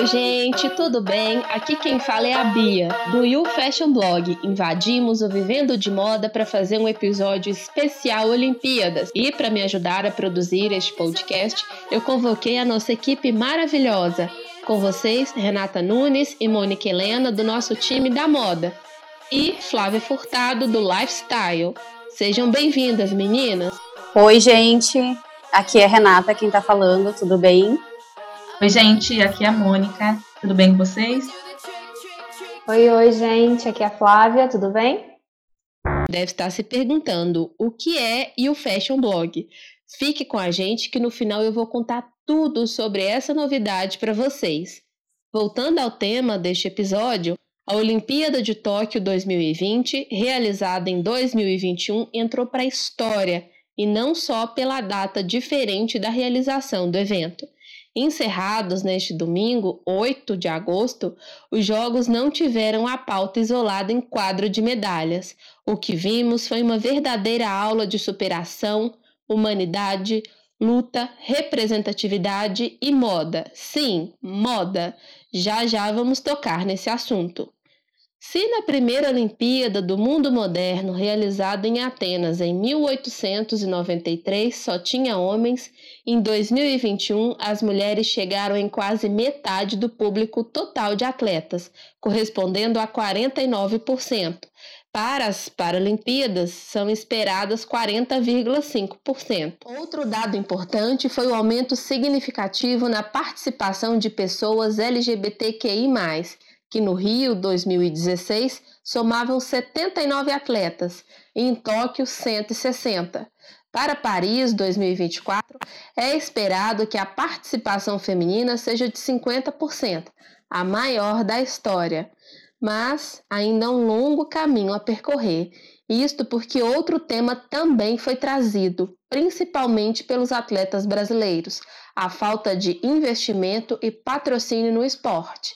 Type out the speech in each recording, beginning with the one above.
Oi, gente, tudo bem? Aqui quem fala é a Bia, do You Fashion Blog. Invadimos o Vivendo de Moda para fazer um episódio especial Olimpíadas. E para me ajudar a produzir este podcast, eu convoquei a nossa equipe maravilhosa. Com vocês, Renata Nunes e Mônica Helena, do nosso time da moda. E Flávia Furtado, do Lifestyle. Sejam bem-vindas, meninas! Oi, gente! Aqui é Renata quem tá falando, tudo bem? Oi, gente, aqui é a Mônica, tudo bem com vocês? Oi, oi, gente, aqui é a Flávia, tudo bem? Deve estar se perguntando o que é e o Fashion Blog. Fique com a gente que no final eu vou contar tudo sobre essa novidade para vocês. Voltando ao tema deste episódio, a Olimpíada de Tóquio 2020, realizada em 2021, entrou para a história e não só pela data diferente da realização do evento. Encerrados neste domingo, 8 de agosto, os Jogos não tiveram a pauta isolada em quadro de medalhas. O que vimos foi uma verdadeira aula de superação, humanidade, luta, representatividade e moda. Sim, moda. Já já vamos tocar nesse assunto. Se na primeira Olimpíada do Mundo Moderno, realizada em Atenas em 1893, só tinha homens, em 2021 as mulheres chegaram em quase metade do público total de atletas, correspondendo a 49%. Para as Paralimpíadas, são esperadas 40,5%. Outro dado importante foi o aumento significativo na participação de pessoas LGBTQI que no Rio 2016 somavam 79 atletas e em Tóquio 160. Para Paris 2024, é esperado que a participação feminina seja de 50%, a maior da história. Mas ainda há um longo caminho a percorrer, isto porque outro tema também foi trazido, principalmente pelos atletas brasileiros: a falta de investimento e patrocínio no esporte.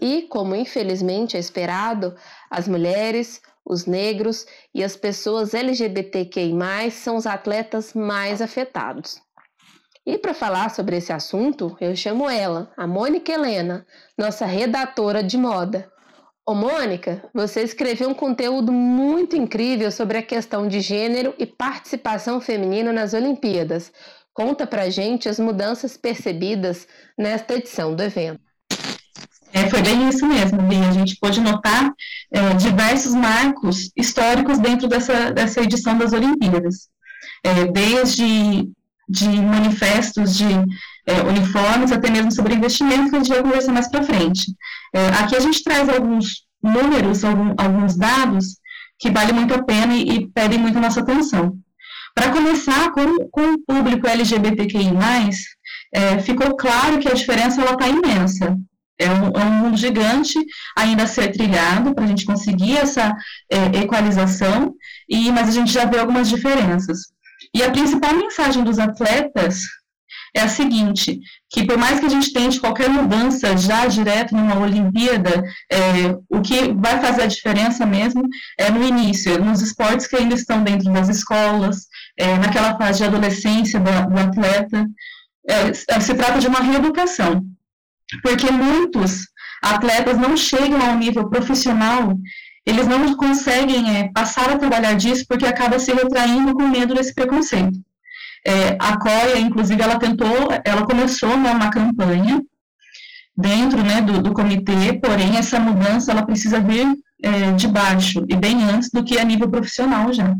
E, como infelizmente é esperado, as mulheres, os negros e as pessoas LGBTQI, são os atletas mais afetados. E para falar sobre esse assunto, eu chamo ela, a Mônica Helena, nossa redatora de moda. Ô Mônica, você escreveu um conteúdo muito incrível sobre a questão de gênero e participação feminina nas Olimpíadas. Conta pra gente as mudanças percebidas nesta edição do evento. É, foi bem isso mesmo, Bia. A gente pôde notar é, diversos marcos históricos dentro dessa, dessa edição das Olimpíadas. É, desde de manifestos de é, uniformes, até mesmo sobre investimento, que a gente vai conversar mais para frente. É, aqui a gente traz alguns números, algum, alguns dados que valem muito a pena e, e pedem muito a nossa atenção. Para começar, com, com o público LGBTQI+, é, ficou claro que a diferença está imensa. É um, é um, mundo gigante ainda a ser trilhado para a gente conseguir essa é, equalização, e, mas a gente já vê algumas diferenças. E a principal mensagem dos atletas é a seguinte, que por mais que a gente tente qualquer mudança já direto numa Olimpíada, é, o que vai fazer a diferença mesmo é no início, nos esportes que ainda estão dentro das escolas, é, naquela fase de adolescência do, do atleta, é, se trata de uma reeducação porque muitos atletas não chegam ao nível profissional, eles não conseguem é, passar a trabalhar disso porque acaba se retraindo com medo desse preconceito. É, a COIA, inclusive, ela tentou, ela começou né, uma campanha dentro né, do, do, comitê, porém essa mudança ela precisa vir é, de baixo e bem antes do que a nível profissional já.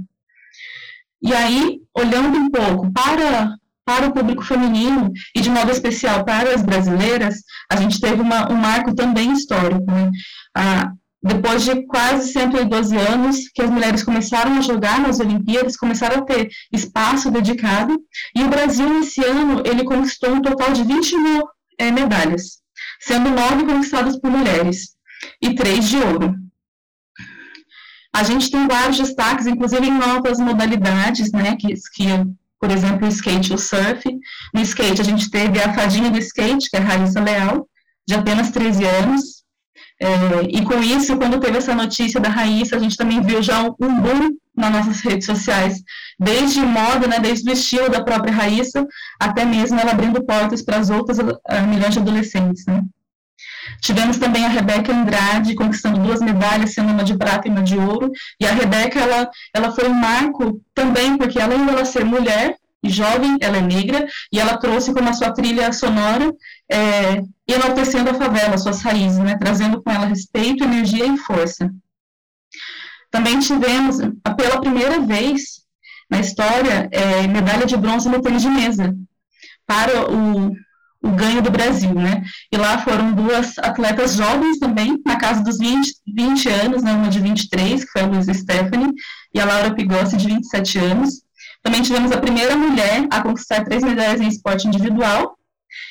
E aí, olhando um pouco para para o público feminino e, de modo especial, para as brasileiras, a gente teve uma, um marco também histórico. Né? Ah, depois de quase 112 anos que as mulheres começaram a jogar nas Olimpíadas, começaram a ter espaço dedicado, e o Brasil, nesse ano, ele conquistou um total de 20 mil é, medalhas, sendo nove conquistadas por mulheres e três de ouro. A gente tem vários destaques, inclusive em novas modalidades, né, que, que por exemplo, o skate e o surf. No skate, a gente teve a fadinha do skate, que é a Raíssa Leal, de apenas 13 anos. É, e com isso, quando teve essa notícia da Raíssa, a gente também viu já um, boom nas nossas redes sociais, desde moda, né, desde o estilo da própria Raíssa, até mesmo ela abrindo portas para as outras uh, milhões de adolescentes. Né. Tivemos também a Rebeca Andrade conquistando duas medalhas, sendo uma de prata e uma de ouro. E a Rebeca, ela, ela foi um marco também, porque além dela ser mulher e jovem, ela é negra, e ela trouxe como a sua trilha sonora, é, enaltecendo a favela, suas raízes, né, trazendo com ela respeito, energia e força. Também tivemos, pela primeira vez na história, é, medalha de bronze no tênis de mesa, para o, o ganho do Brasil, né? E lá foram duas atletas jovens também, na casa dos 20, 20 anos, né? Uma de 23, que foi a Luísa Stephanie, e a Laura Pigossi, de 27 anos. Também tivemos a primeira mulher a conquistar três medalhas em esporte individual,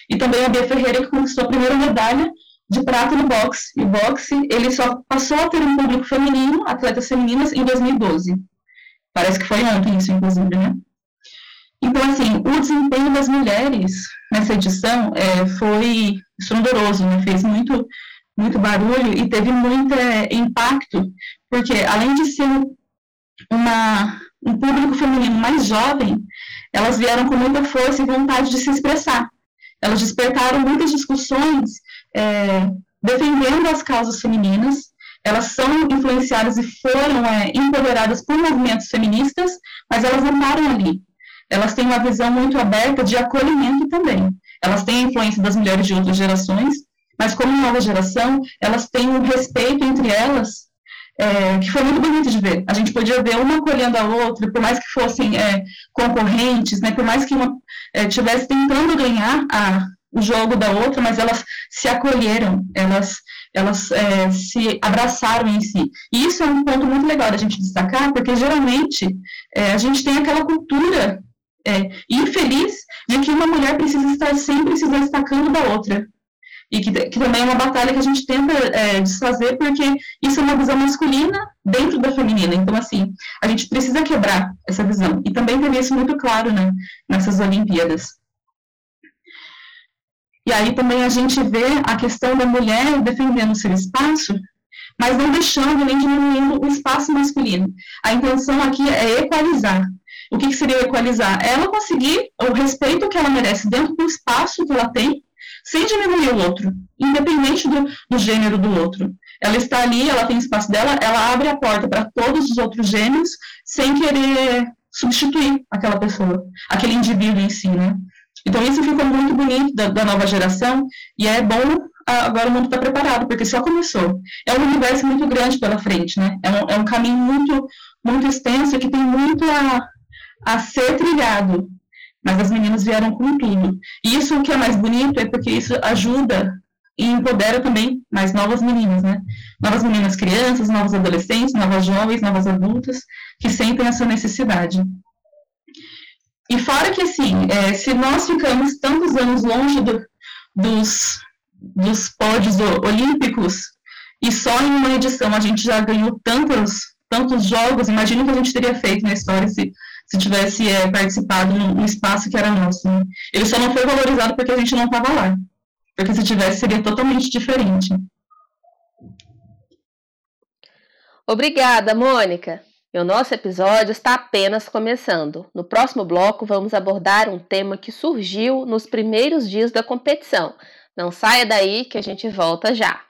e também a Bia Ferreira, que conquistou a primeira medalha de prata no boxe. E o boxe, ele só passou a ter um público feminino, atletas femininas, em 2012. Parece que foi ontem isso, inclusive, né? Então, assim, o desempenho das mulheres nessa edição é, foi estrondoso, né? fez muito, muito barulho e teve muito é, impacto, porque além de ser uma, um público feminino mais jovem, elas vieram com muita força e vontade de se expressar. Elas despertaram muitas discussões é, defendendo as causas femininas, elas são influenciadas e foram é, empoderadas por movimentos feministas, mas elas não param ali elas têm uma visão muito aberta de acolhimento também. Elas têm a influência das mulheres de outras gerações, mas como nova geração, elas têm um respeito entre elas é, que foi muito bonito de ver. A gente podia ver uma acolhendo a outra, por mais que fossem é, concorrentes, né, por mais que uma estivesse é, tentando ganhar a, o jogo da outra, mas elas se acolheram, elas, elas é, se abraçaram em si. E isso é um ponto muito legal da gente destacar, porque geralmente é, a gente tem aquela cultura é, infeliz de que uma mulher precisa estar sempre se destacando da outra. E que, que também é uma batalha que a gente tenta é, desfazer, porque isso é uma visão masculina dentro da feminina. Então, assim, a gente precisa quebrar essa visão. E também teve isso muito claro né, nessas Olimpíadas. E aí também a gente vê a questão da mulher defendendo seu espaço, mas não deixando nem diminuindo o espaço masculino. A intenção aqui é equalizar. O que, seria equalizar? Ela conseguir o respeito que ela merece dentro do espaço que ela tem, sem diminuir o outro, independente do, do gênero do outro. Ela está ali, ela tem espaço dela, ela abre a porta para todos os outros gêneros, sem querer substituir aquela pessoa, aquele indivíduo em si, né? Então isso ficou muito bonito da, da nova geração e é bom agora o mundo está preparado, porque só começou. É um universo muito grande pela frente, né? É um, é um caminho muito, muito extenso que tem muito a, a ser trilhado. Mas as meninas vieram com tudo. E isso o que é mais bonito é porque isso ajuda e empodera também mais novas meninas, né? Novas meninas crianças, novos adolescentes, novas jovens, novas adultas, que sentem essa necessidade. E fora que, assim, é, se nós ficamos tantos anos longe do, dos, dos pódios olímpicos, e só em uma edição a gente já ganhou tantos, tantos jogos, imagina o que a gente teria feito na história se se tivesse é, participado no, espaço que era nosso. Né? Ele só não foi valorizado porque a gente não estava lá. Porque se tivesse, seria totalmente diferente. Obrigada, Mônica. E o nosso episódio está apenas começando. No próximo bloco, vamos abordar um tema que surgiu nos primeiros dias da competição. Não saia daí que a gente volta já.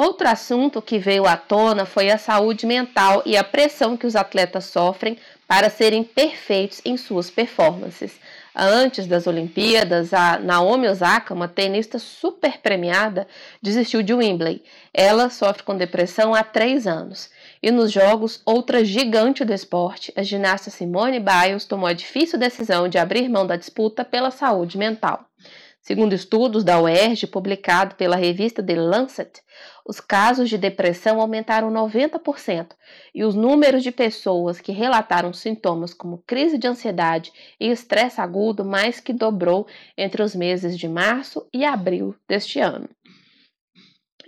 Outro assunto que veio à tona foi a saúde mental e a pressão que os atletas sofrem para serem perfeitos em suas performances. Antes das Olimpíadas, a Naomi Osaka, uma tenista super premiada, desistiu de Wembley. Ela sofre com depressão há três anos. E nos Jogos, outra gigante do esporte, a ginasta Simone Biles, tomou a difícil decisão de abrir mão da disputa pela saúde mental. Segundo estudos da UERJ, publicado pela revista The Lancet, os casos de depressão aumentaram 90% e os números de pessoas que relataram sintomas como crise de ansiedade e estresse agudo mais que dobrou entre os meses de março e abril deste ano.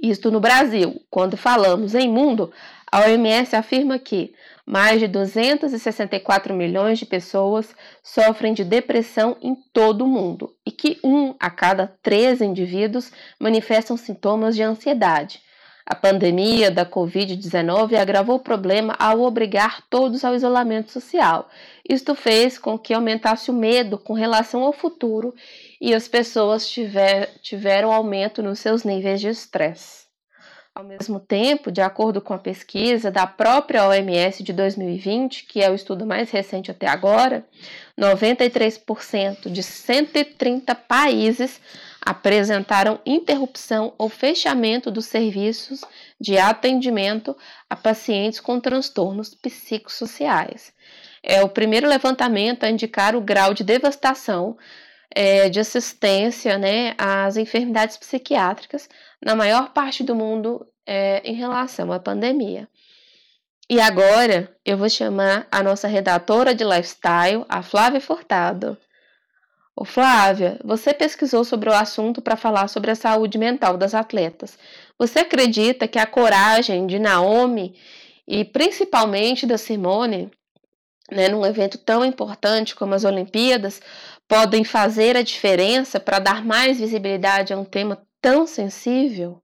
Isto no Brasil. Quando falamos em mundo, a OMS afirma que mais de 264 milhões de pessoas sofrem de depressão em todo o mundo e que um a cada três indivíduos manifestam sintomas de ansiedade. A pandemia da Covid-19 agravou o problema ao obrigar todos ao isolamento social. Isto fez com que aumentasse o medo com relação ao futuro e as pessoas tiver, tiveram aumento nos seus níveis de estresse. Ao mesmo tempo, de acordo com a pesquisa da própria OMS de 2020, que é o estudo mais recente até agora, 93% de 130 países apresentaram interrupção ou fechamento dos serviços de atendimento a pacientes com transtornos psicossociais. É o primeiro levantamento a indicar o grau de devastação é, de assistência né, às enfermidades psiquiátricas na maior parte do mundo é, em relação à pandemia. E agora eu vou chamar a nossa redatora de lifestyle, a Flávia Furtado. Ô Flávia, você pesquisou sobre o assunto para falar sobre a saúde mental das atletas. Você acredita que a coragem de Naomi e principalmente da Simone, né, num evento tão importante como as Olimpíadas, podem fazer a diferença para dar mais visibilidade a um tema tão sensível?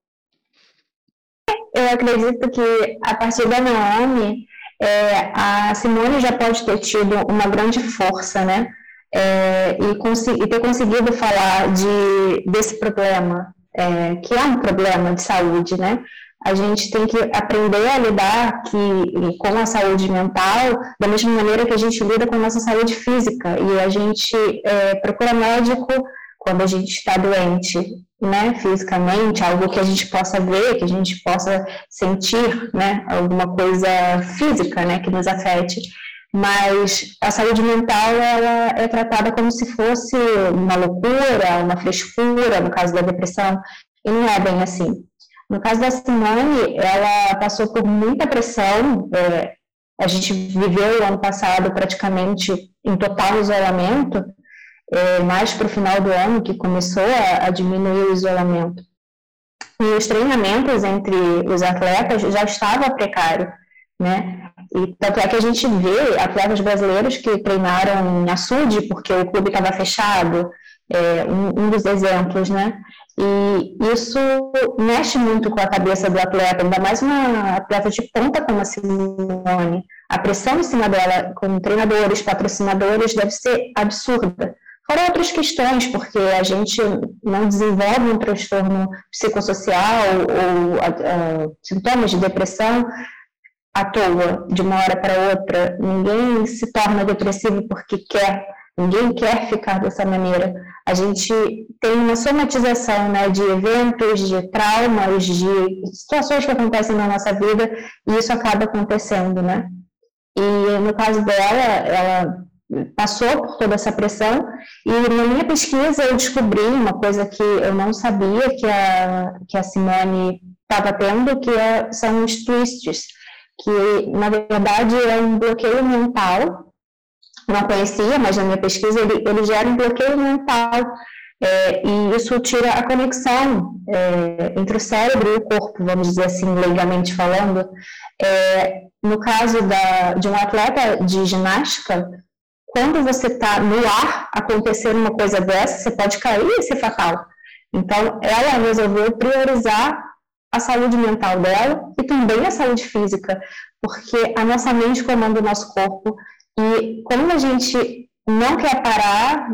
Eu acredito que a partir da Naomi, é, a Simone já pode ter tido uma grande força, né? é, e, e, ter conseguido falar de, desse problema, é, que é um problema de saúde, né? A gente tem que aprender a lidar que, com a saúde mental da mesma maneira que a gente lida com a nossa saúde física. E a gente é, procura médico quando a gente está doente, né, fisicamente, algo que a gente possa ver, que a gente possa sentir, né, alguma coisa física, né, que nos afete mas a saúde mental ela é tratada como se fosse uma loucura, uma frescura, no caso da depressão, e não é bem assim. No caso da Simone, ela passou por muita pressão, é, a gente viveu o ano passado praticamente em total isolamento, é, mais para o final do ano que começou a, a diminuir o isolamento. E os treinamentos entre os atletas já estava precário, né? E tanto é que a gente vê atletas brasileiros que treinaram em açude porque o clube estava fechado, é, um, um, dos exemplos, né? E isso mexe muito com a cabeça do atleta, ainda mais uma atleta de ponta como a Simone. A pressão em cima dela, com treinadores, patrocinadores, deve ser absurda. Fora outras questões, porque a gente não desenvolve um transtorno psicossocial ou a, sintomas de depressão à toa, de uma hora para outra. Ninguém se torna depressivo porque quer, ninguém quer ficar dessa maneira. A gente tem uma somatização né, de eventos, de traumas, de situações que acontecem na nossa vida e isso acaba acontecendo, né? E no caso dela, ela passou por toda essa pressão e na minha pesquisa eu descobri uma coisa que eu não sabia que a, que a Simone estava tendo, que é, são os twists que na verdade é um bloqueio mental. Não conhecia, mas na minha pesquisa ele, ele gera um bloqueio mental é, e isso tira a conexão é, entre o cérebro e o corpo, vamos dizer assim, legalmente falando. É, no caso da, de um atleta de ginástica, quando você está no ar, acontecer uma coisa dessa, você pode cair e ser fatal. Então, ela resolveu priorizar a saúde mental dela e também a saúde física, porque a nossa mente comanda o nosso corpo e quando a gente não quer parar,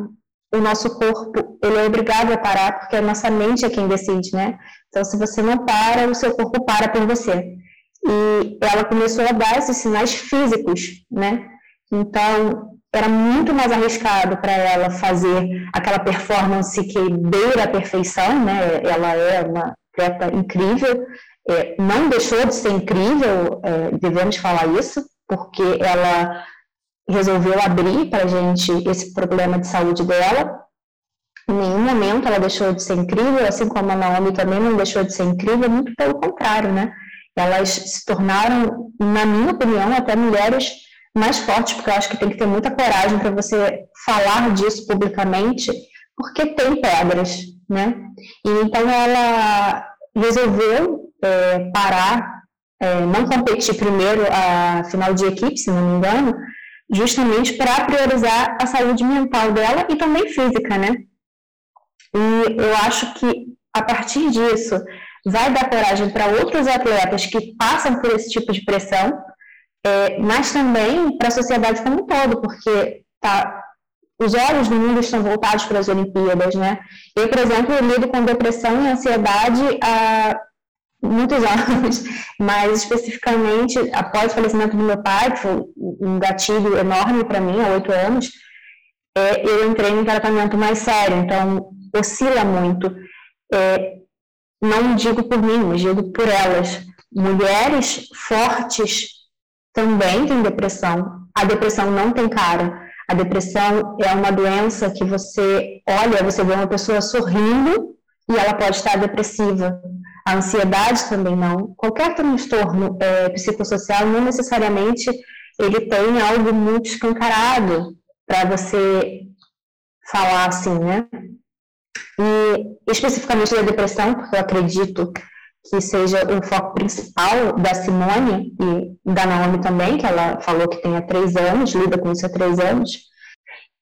o nosso corpo ele é obrigado a parar porque a nossa mente é quem decide, né? Então, se você não para, o seu corpo para por você. E ela começou a dar esses sinais físicos, né? Então, era muito mais arriscado para ela fazer aquela performance que beira a perfeição, né? Ela é uma atleta incrível, é, não deixou de ser incrível, é, devemos falar isso, porque ela resolveu abrir para a gente esse problema de saúde dela. Em nenhum momento ela deixou de ser incrível, assim como a Naomi também não deixou de ser incrível, muito pelo contrário, né? Elas se tornaram, na minha opinião, até mulheres mais fortes, porque eu acho que tem que ter muita coragem para você falar disso publicamente, porque tem pedras, né? E então ela resolveu é, parar, é, não competir primeiro a final de equipe, se não me engano, justamente para priorizar a saúde mental dela e também física, né? E eu acho que a partir disso, vai dar coragem para outros atletas que passam por esse tipo de pressão, é, mas também para a sociedade como um todo, porque tá, os olhos do mundo estão voltados para as Olimpíadas, né? Eu, por exemplo, lido com depressão e ansiedade há muitos anos, mas especificamente após o falecimento do meu pai, que foi um gatilho enorme para mim há oito anos, é, eu entrei em um tratamento mais sério, então oscila muito. É, não digo por mim, digo por elas. Mulheres fortes também têm depressão. A depressão não tem cara. A depressão é uma doença que você olha, você vê uma pessoa sorrindo e ela pode estar depressiva. A ansiedade também não. Qualquer transtorno é, psicossocial não necessariamente ele tem algo muito escancarado para você falar assim, né? E especificamente da depressão, porque eu acredito que seja o foco principal da Simone e da Naomi também, que ela falou que tem há três anos, lida com isso há três anos.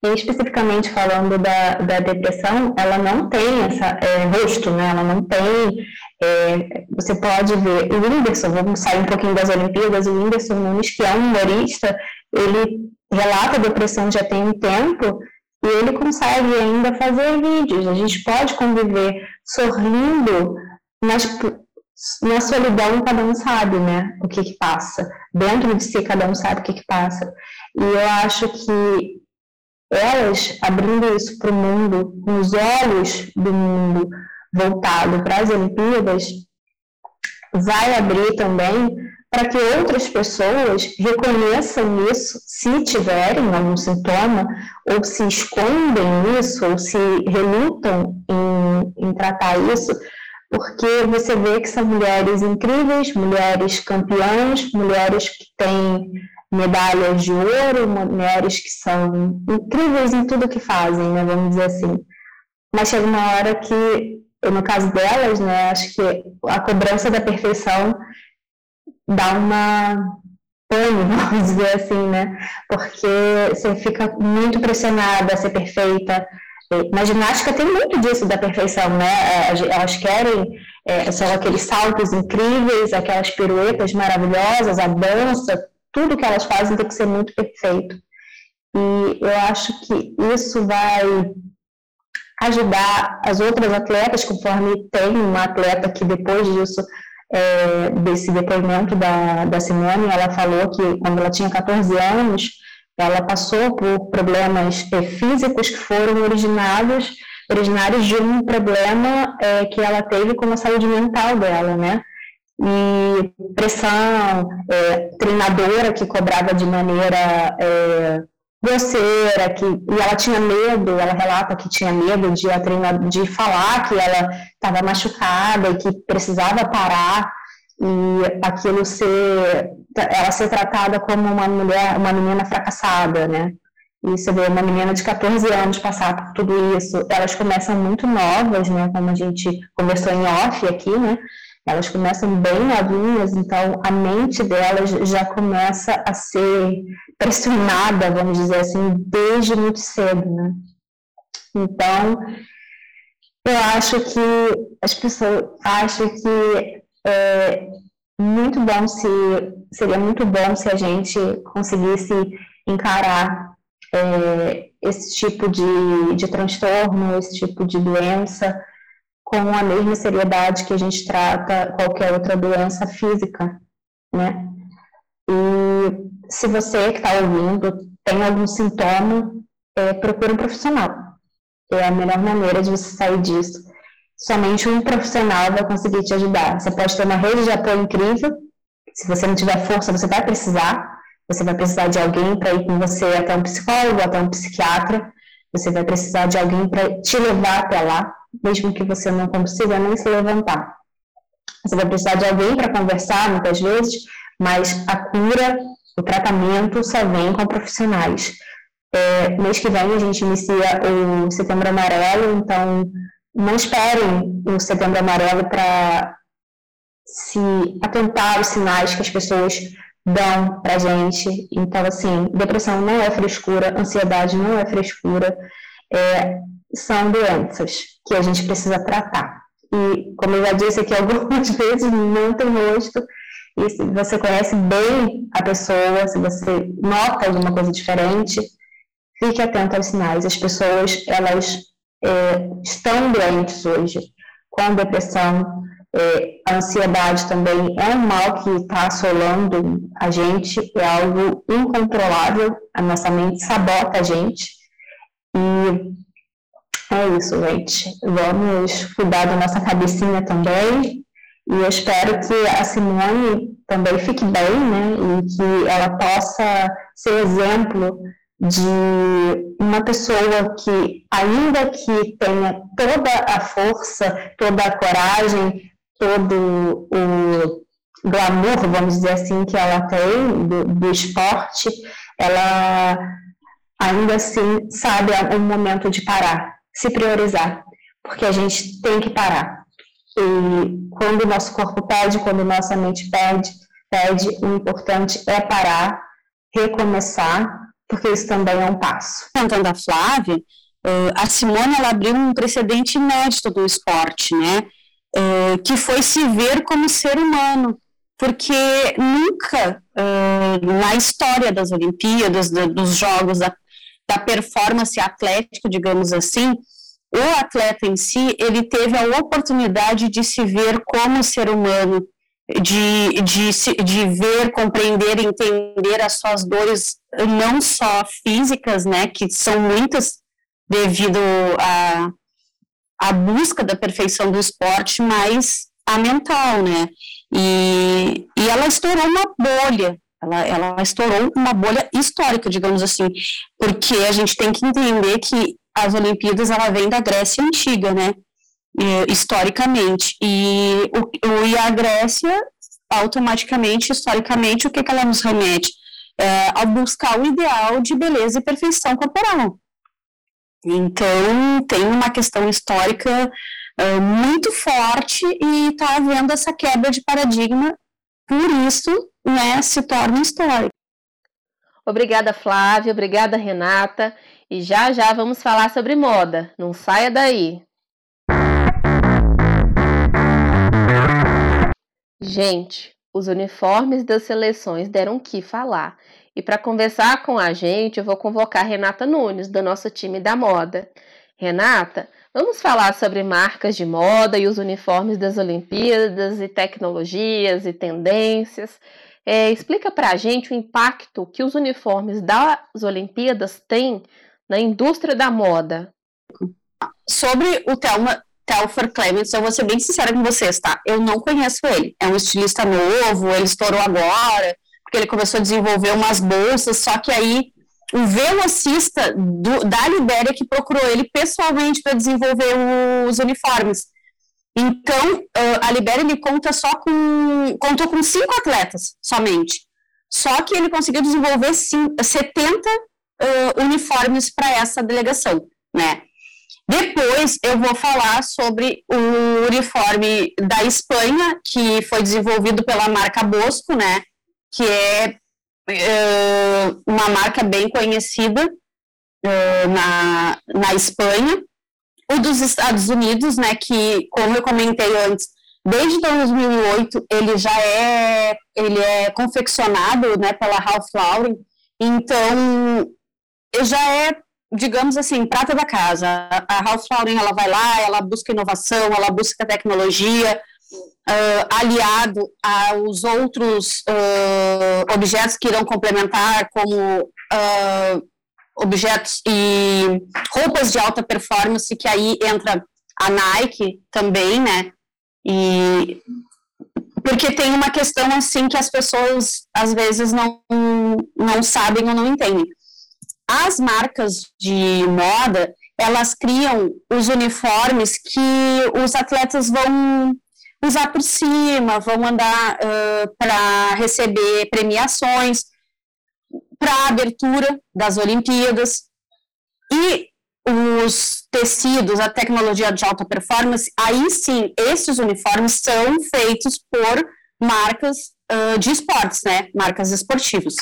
E especificamente falando da, da depressão, ela não tem essa é, rosto, né? Ela não tem. É, você pode ver o Whindersson, vamos sair um pouquinho das Olimpíadas, o Whindersson Nunes, que é um humorista, ele relata depressão já tem um tempo e ele consegue ainda fazer vídeos. A gente pode conviver sorrindo, mas na solidão cada um sabe, né, o que que passa. Dentro de si cada um sabe o que que passa. E eu acho que elas abrindo isso para o mundo, com os olhos do mundo voltado para as Olimpíadas, vai abrir também para que outras pessoas reconheçam isso, se tiverem algum sintoma, ou se escondem isso, ou se relutam em, em tratar isso, porque você vê que são mulheres incríveis, mulheres campeãs, mulheres que têm medalhas de ouro, mulheres que são incríveis em tudo que fazem, né, vamos dizer assim. Mas chega uma hora que, no caso delas, né, acho que a cobrança da perfeição dá uma pane, vamos dizer assim, né, porque você fica muito pressionada a ser perfeita. Na ginástica tem muito disso da perfeição, né, é, elas querem é, são aqueles saltos incríveis, aquelas piruetas maravilhosas, a dança, tudo que elas fazem tem que ser muito perfeito. E eu acho que isso vai ajudar as outras atletas, conforme tem uma atleta que depois disso, é, desse depoimento da, da Simone, ela falou que quando ela tinha 14 anos, ela passou por problemas é, físicos que foram originados, originários de um problema é, que ela teve com a saúde mental dela, né? E pressão, é, treinadora que cobrava de maneira é, grosseira, que, e ela tinha medo, ela relata que tinha medo de, a treina, de falar que ela estava machucada e que precisava parar, e aquilo ser, ela ser tratada como uma mulher, uma menina fracassada, né? E você vê uma menina de 14 anos passar por tudo isso, elas começam muito novas, né? Como a gente conversou em off aqui, né? Elas começam bem novinhas, então a mente delas já começa a ser pressionada, vamos dizer assim, desde muito cedo, né? Então, eu acho que as pessoas acham que é muito bom se seria muito bom se a gente conseguisse encarar é, esse tipo de, de transtorno, esse tipo de doença com a mesma seriedade que a gente trata qualquer outra doença física, né? E se você que está ouvindo tem algum sintoma, é, procure um profissional. É a melhor maneira de você sair disso. Somente um profissional vai conseguir te ajudar. Você pode ter uma rede de apoio incrível. Se você não tiver força, você vai precisar. Você vai precisar de alguém para ir com você até um psicólogo, até um psiquiatra. Você vai precisar de alguém para te levar até lá mesmo que você não consiga nem se levantar. Você vai precisar de alguém para conversar, muitas vezes, mas a cura, o tratamento só vem com profissionais. É, mês que vem a gente inicia o Setembro Amarelo, então não esperem o Setembro Amarelo para se atentar aos sinais que as pessoas dão para gente. Então, assim, depressão não é frescura, ansiedade não é frescura. É, são doenças que a gente precisa tratar. e, como eu já disse aqui algumas vezes, não tem rosto, e se você conhece bem a pessoa, se você nota alguma coisa diferente, fique atento aos sinais. As pessoas, elas é, estão doentes hoje, com depressão, é, a ansiedade também é um mal que está assolando a gente, é algo incontrolável, a nossa mente sabota a gente. E é isso, gente. Vamos cuidar da nossa cabecinha também. E eu espero que a Simone também fique bem, né? E que ela possa ser exemplo de uma pessoa que, ainda que tenha toda a força, toda a coragem, todo o glamour, vamos dizer assim, que ela tem do, do esporte, ela ainda assim sabe o momento de parar, se priorizar, porque a gente tem que parar. E quando o nosso corpo pede, quando nossa mente pede, pede, o importante é parar, recomeçar, porque isso também é um passo. Contando a Flávia, eh, a Simone ela abriu um precedente inédito do esporte, né? uh, que foi se ver como ser humano, porque nunca uh, na história das Olimpíadas, do, dos Jogos, da, da performance atlética, digamos assim, o atleta em si, ele teve a oportunidade de se ver como ser humano, de, de, de ver, compreender, entender as suas dores, não só físicas, né, que são muitas devido a, a busca da perfeição do esporte, mas a mental, né? E, e ela estourou uma bolha, ela, ela estourou uma bolha histórica, digamos assim, porque a gente tem que entender que as Olimpíadas, ela vem da Grécia Antiga, né? Historicamente. E, o, e a Grécia, automaticamente, historicamente, o que, que ela nos remete? É, a buscar o ideal de beleza e perfeição corporal. Então, tem uma questão histórica uh, muito forte e está havendo essa quebra de paradigma, por isso, né, se torna histórico. Obrigada, Flávia, obrigada, Renata, e já já vamos falar sobre moda. Não saia daí. Gente, os uniformes das seleções deram o que falar e para conversar com a gente, eu vou convocar Renata Nunes, do nosso time da moda. Renata, vamos falar sobre marcas de moda e os uniformes das Olimpíadas, e tecnologias e tendências. É, explica para a gente o impacto que os uniformes das Olimpíadas têm na indústria da moda. Sobre o Thelma, Telfer Clements, eu vou ser bem sincera com vocês, tá? Eu não conheço ele. É um estilista novo, ele estourou agora, porque ele começou a desenvolver umas bolsas, só que aí o velocista do, da Libéria que procurou ele pessoalmente para desenvolver os uniformes. Então, a Libéria ele conta só com contou com cinco atletas somente. Só que ele conseguiu desenvolver sim, 70 uh, uniformes para essa delegação, né? Depois eu vou falar sobre o uniforme da Espanha, que foi desenvolvido pela marca Bosco, né? que é, é uma marca bem conhecida é, na, na Espanha, o dos Estados Unidos, né, que, como eu comentei antes, desde 2008 ele já é, ele é confeccionado, né, pela Ralph Lauren, então, já é, digamos assim, prata da casa. A Ralph Lauren, ela vai lá, ela busca inovação, ela busca tecnologia, uh, aliado aos outros uh, objetos que irão complementar, como uh, objetos e roupas de alta performance, que aí entra a Nike também, né? E porque tem uma questão assim que as pessoas às vezes não, não sabem ou não entendem. As marcas de moda, elas criam os uniformes que os atletas vão usar por cima, vão mandar uh, para receber premiações, para abertura das Olimpíadas. E os tecidos, a tecnologia de alta performance, aí sim, esses uniformes são feitos por marcas uh, de esportes, né? Marcas esportivas.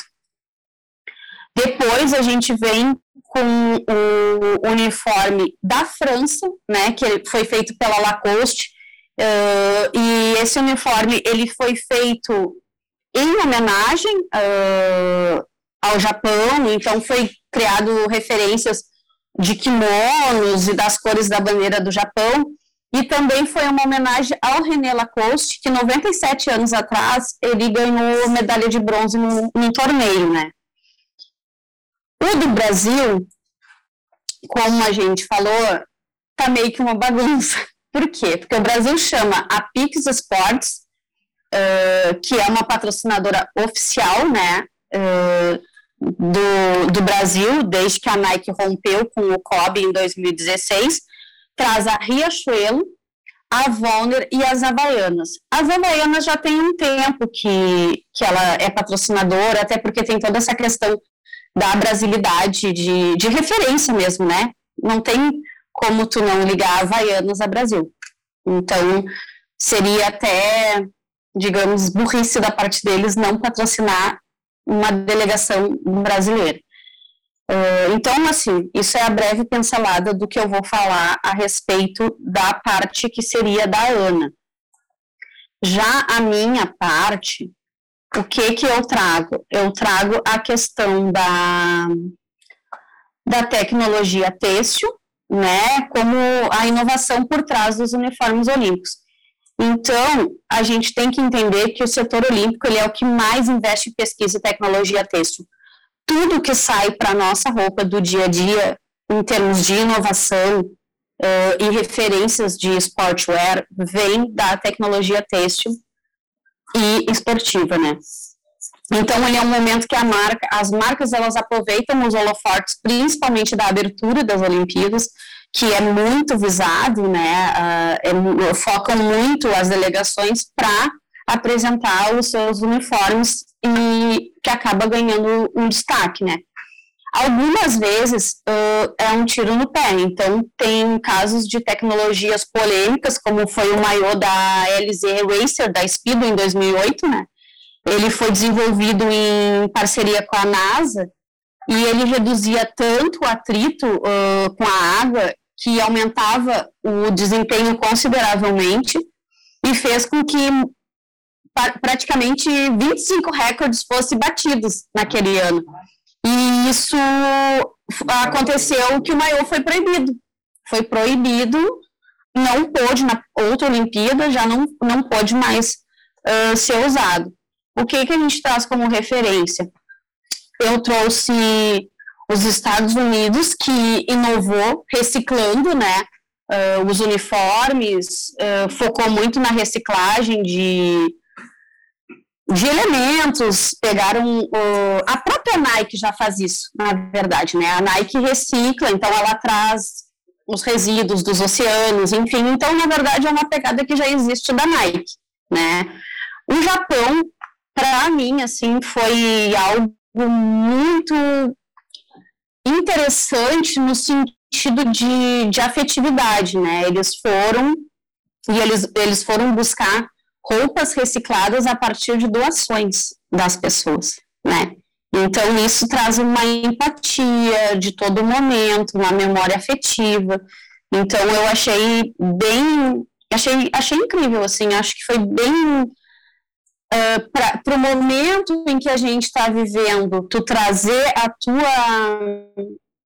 Depois a gente vem com o uniforme da França, né? Que foi feito pela Lacoste, Uh, e esse uniforme ele foi feito em homenagem ao Japão, então foi criado referências de kimonos e das cores da bandeira do Japão, e também foi uma homenagem ao René Lacoste, que 97 anos atrás ele ganhou medalha de bronze num, num torneio, né? O do Brasil, como a gente falou, tá meio que uma bagunça. Por quê? Porque o Brasil chama a Pix Sports, uh, que é uma patrocinadora oficial, né, uh, do, do Brasil, desde que a Nike rompeu com o Kobe em 2016, traz a Riachuelo, a Volner e as Havaianas. As Havaianas já tem um tempo que, que ela é patrocinadora, até porque tem toda essa questão da brasilidade, de, de referência mesmo, né? Não tem como tu não ligar Havaianas a Brasil. Então, seria até, digamos, burrice da parte deles não patrocinar uma delegação brasileira. Uh, então, assim, isso é a breve pincelada do que eu vou falar a respeito da parte que seria da Ana. Já a minha parte, o que que eu trago? Eu trago a questão da, da tecnologia têxtil, né, como a inovação por trás dos uniformes olímpicos. Então, a gente tem que entender que o setor olímpico ele é o que mais investe em pesquisa e tecnologia têxtil. Tudo que sai para a nossa roupa do dia a dia, em termos de inovação uh, e referências de sportwear, vem da tecnologia têxtil e esportiva, né? Então, ele é um momento que marca, as marcas elas aproveitam os holofotes, principalmente da abertura das Olimpíadas, que é muito visado, né? Uh, é, focam muito as delegações para apresentar os seus uniformes e que acaba ganhando um destaque, né? Algumas vezes uh, é um tiro no pé, então tem casos de tecnologias polêmicas, como foi o maior da LZ Racer da Speedo em 2008, né? Ele foi desenvolvido em parceria com a NASA e ele reduzia tanto o atrito uh, com a água que aumentava o desempenho consideravelmente e fez com que praticamente 25 recordes fossem batidos naquele ano. E isso aconteceu que o maior foi proibido. Foi proibido, não pôde, na outra Olimpíada, já não, não pôde mais uh, ser usado. O que, que a gente traz como referência? Eu trouxe os Estados Unidos, que inovou reciclando, né, uh, os uniformes, uh, focou muito na reciclagem de, de elementos, pegaram, uh, a própria Nike já faz isso, na verdade, né, a Nike recicla, então ela traz os resíduos dos oceanos, enfim, então, na verdade, é uma pegada que já existe da Nike, né. O Japão para mim, assim, foi algo muito interessante no sentido de, de afetividade, né? Eles foram e eles, eles foram buscar roupas recicladas a partir de doações das pessoas, né? Então isso traz uma empatia de todo momento, uma memória afetiva. Então eu achei bem, achei, achei incrível assim, acho que foi bem uh, para o momento em que a gente está vivendo, tu trazer a tua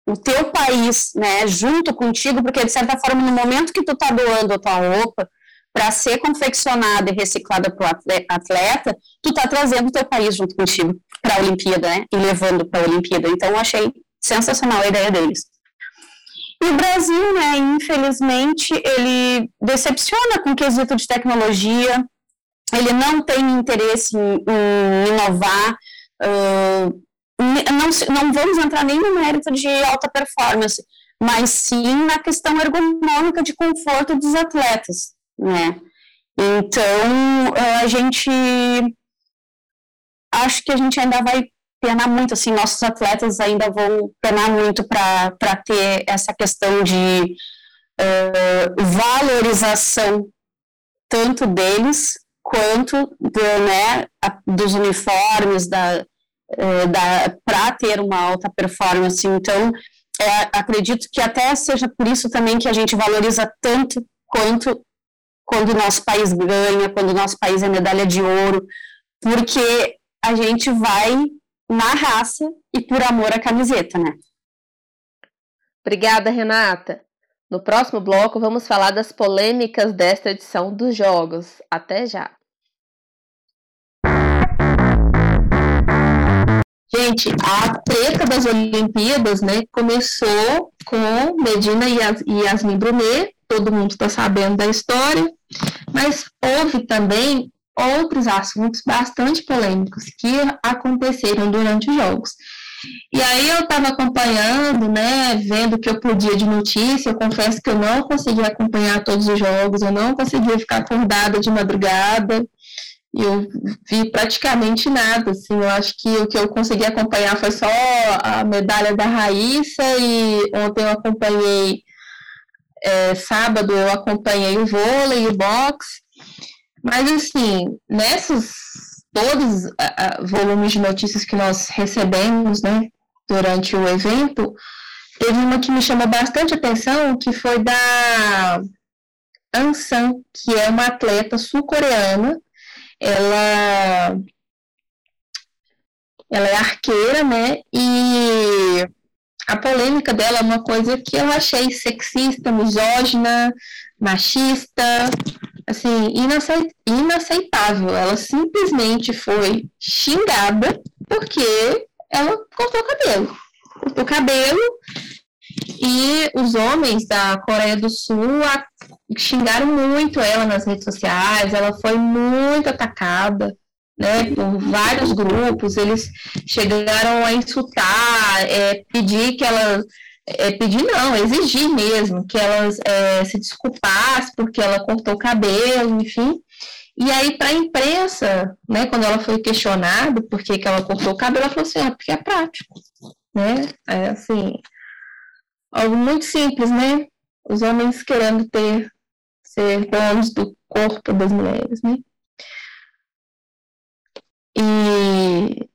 o teu país, né, junto contigo, porque de certa forma no momento que tu tá doando a tua roupa para ser confeccionada e reciclada para o atleta, tu tá trazendo o teu país junto contigo para a Olimpíada, né, e levando para a Olimpíada. Então eu achei sensacional a ideia deles. E o Brasil, né, infelizmente, ele decepciona com o quesito de tecnologia, ele não tem interesse em, em inovar, uh, não, não vamos entrar nem no mérito de alta performance, mas sim na questão ergonômica de conforto dos atletas, né? Então, a gente acho que a gente ainda vai penar muito, assim, nossos atletas ainda vão penar muito para ter essa questão de uh, valorização tanto deles quanto do, né, dos uniformes, da, eh, da, para ter uma alta performance. Então, é, acredito que até seja por isso também que a gente valoriza tanto quanto quando o nosso país ganha, quando o nosso país é medalha de ouro, porque a gente vai na raça e por amor à camiseta, né? Obrigada, Renata. No próximo bloco, vamos falar das polêmicas desta edição dos Jogos. Até já! Gente, a treta das Olimpíadas, né, começou com Medina e Yasmin Brunet, todo mundo está sabendo da história, mas houve também outros assuntos bastante polêmicos que aconteceram durante os Jogos. E aí eu estava acompanhando, né, vendo o que eu podia de notícia, eu confesso que eu não consegui acompanhar todos os jogos, eu não conseguia ficar acordada de madrugada, eu vi praticamente nada, assim, eu acho que o que eu consegui acompanhar foi só a medalha da Raíssa, e ontem eu acompanhei, é, sábado eu acompanhei o vôlei o boxe, mas, assim, nesses todos uh, volumes de notícias que nós recebemos, né, durante o evento, teve uma que me chamou bastante atenção, que foi da Ansan, que é uma atleta sul-coreana. Ela ela é arqueira, né? E a polêmica dela é uma coisa que eu achei sexista, misógina, machista, assim, inaceitável. Ela simplesmente foi xingada porque ela cortou o cabelo. Cortou o cabelo e os homens da Coreia do Sul a, xingaram muito ela nas redes sociais, ela foi muito atacada. Né, por vários grupos, eles chegaram a insultar, é, pedir que ela é, pedir não, exigir mesmo que ela é, se desculpasse porque ela cortou o cabelo, enfim. E aí, para a imprensa, né, quando ela foi questionada por que, que ela cortou o cabelo, ela falou assim, ah, porque é prático, né? É assim, algo muito simples, né? Os homens querendo ter, ser donos do corpo das mulheres, né? E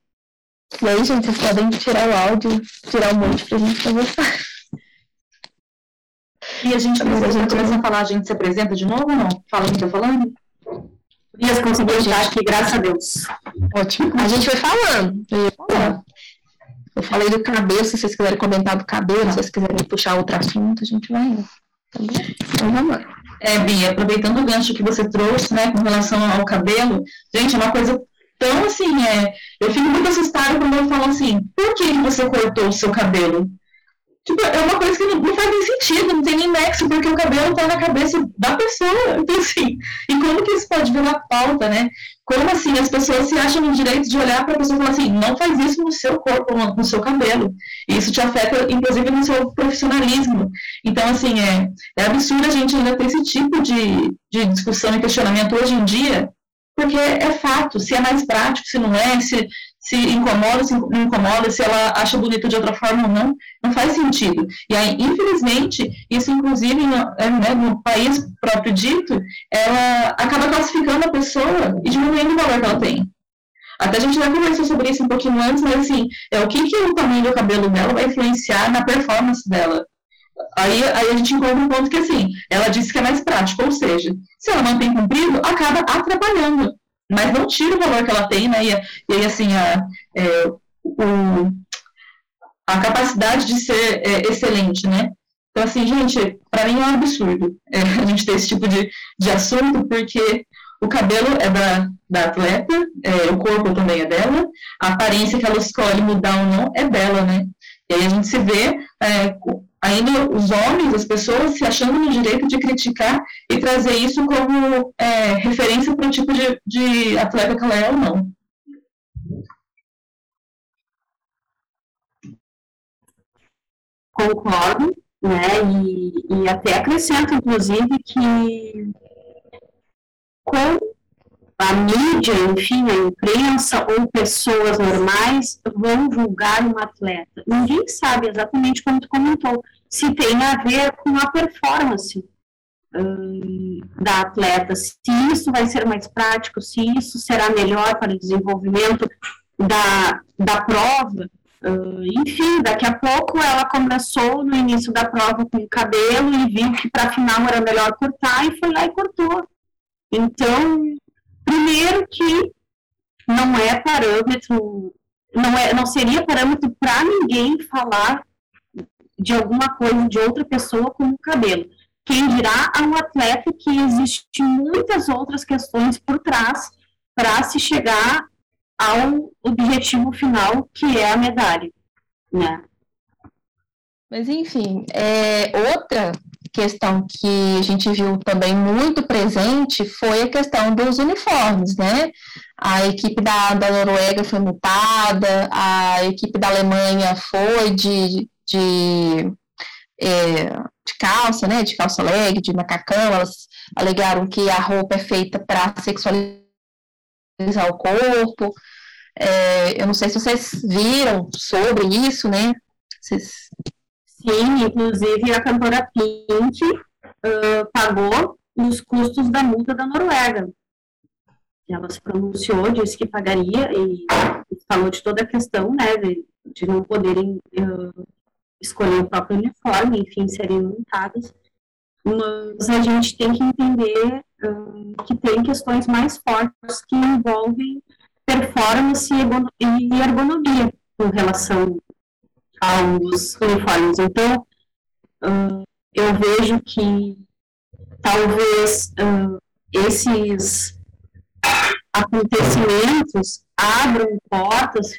e aí, gente, vocês podem tirar o áudio, tirar o monte pra gente conversar. E a gente, quando a gente começa a falar, a gente se apresenta de novo ou não? Fala quem tá falando? Elias conseguiu estar aqui, graças a Deus. Ótimo. A gente foi falando. Eu falei do cabelo, se vocês quiserem comentar do cabelo, se vocês quiserem puxar outro assunto, a gente vai. Tá bom? Então vamos lá. É, Bia, aproveitando o gancho que você trouxe, né, com relação ao cabelo, gente, é uma coisa então, assim, é, eu fico muito assustada quando eu falo assim, por que você cortou o seu cabelo? Tipo, é uma coisa que não, não faz nem sentido, não tem nem nexo, porque o cabelo está na cabeça da pessoa. Então, assim, e como que isso pode virar pauta, né? Como, assim, as pessoas se acham no direito de olhar para a pessoa e falar assim, não faz isso no seu corpo, no, no seu cabelo. Isso te afeta, inclusive, no seu profissionalismo. Então, assim, é, é absurdo a gente ainda ter esse tipo de, de discussão e questionamento hoje em dia, porque é fato, se é mais prático, se não é, se, se incomoda, se incomoda, se ela acha bonito de outra forma ou não, não faz sentido. E aí, infelizmente, isso inclusive no, é, né, no país próprio dito, ela acaba classificando a pessoa e diminuindo o valor que ela tem. Até a gente já conversou sobre isso um pouquinho antes, mas assim, é o que, que o tamanho do cabelo dela vai influenciar na performance dela. Aí, aí a gente encontra um ponto que, assim, ela disse que é mais prático, ou seja, se ela mantém comprido, acaba atrapalhando, mas não tira o valor que ela tem, né? E, e aí, assim, a, é, o, a capacidade de ser é, excelente, né? Então, assim, gente, para mim é um absurdo é, a gente ter esse tipo de, de assunto, porque o cabelo é da, da atleta, é, o corpo também é dela, a aparência que ela escolhe mudar ou não é dela, né? E aí a gente se vê é, ainda os homens, as pessoas se achando no direito de criticar e trazer isso como é, referência para o tipo de, de atleta que ela é ou não. Concordo, né? E, e até acrescento, inclusive, que a mídia, enfim, a imprensa ou pessoas normais vão julgar um atleta. Ninguém sabe exatamente como tu comentou, se tem a ver com a performance hum, da atleta, se isso vai ser mais prático, se isso será melhor para o desenvolvimento da, da prova. Uh, enfim, daqui a pouco ela começou no início da prova com o cabelo e viu que para final era melhor cortar e foi lá e cortou Então, primeiro que não é parâmetro, não, é, não seria parâmetro para ninguém falar de alguma coisa de outra pessoa como cabelo. Quem dirá a um atleta que existe muitas outras questões por trás para se chegar ao objetivo final, que é a medalha, né? Mas enfim, é, outra questão que a gente viu também muito presente foi a questão dos uniformes, né? A equipe da, da Noruega foi multada, a equipe da Alemanha foi de, de, é, de calça, né? De calça leg, de macacão, elas alegaram que a roupa é feita para sexualizar o corpo. É, eu não sei se vocês viram sobre isso, né? Vocês Inclusive a cantora Pink uh, pagou os custos da multa da Noruega. Ela se pronunciou, disse que pagaria e falou de toda a questão, né, de, de não poderem uh, escolher o próprio uniforme, enfim, serem multadas. Mas a gente tem que entender uh, que tem questões mais fortes que envolvem performance e ergonomia com relação aos uniformes. Então, uh, eu vejo que talvez uh, esses acontecimentos abram portas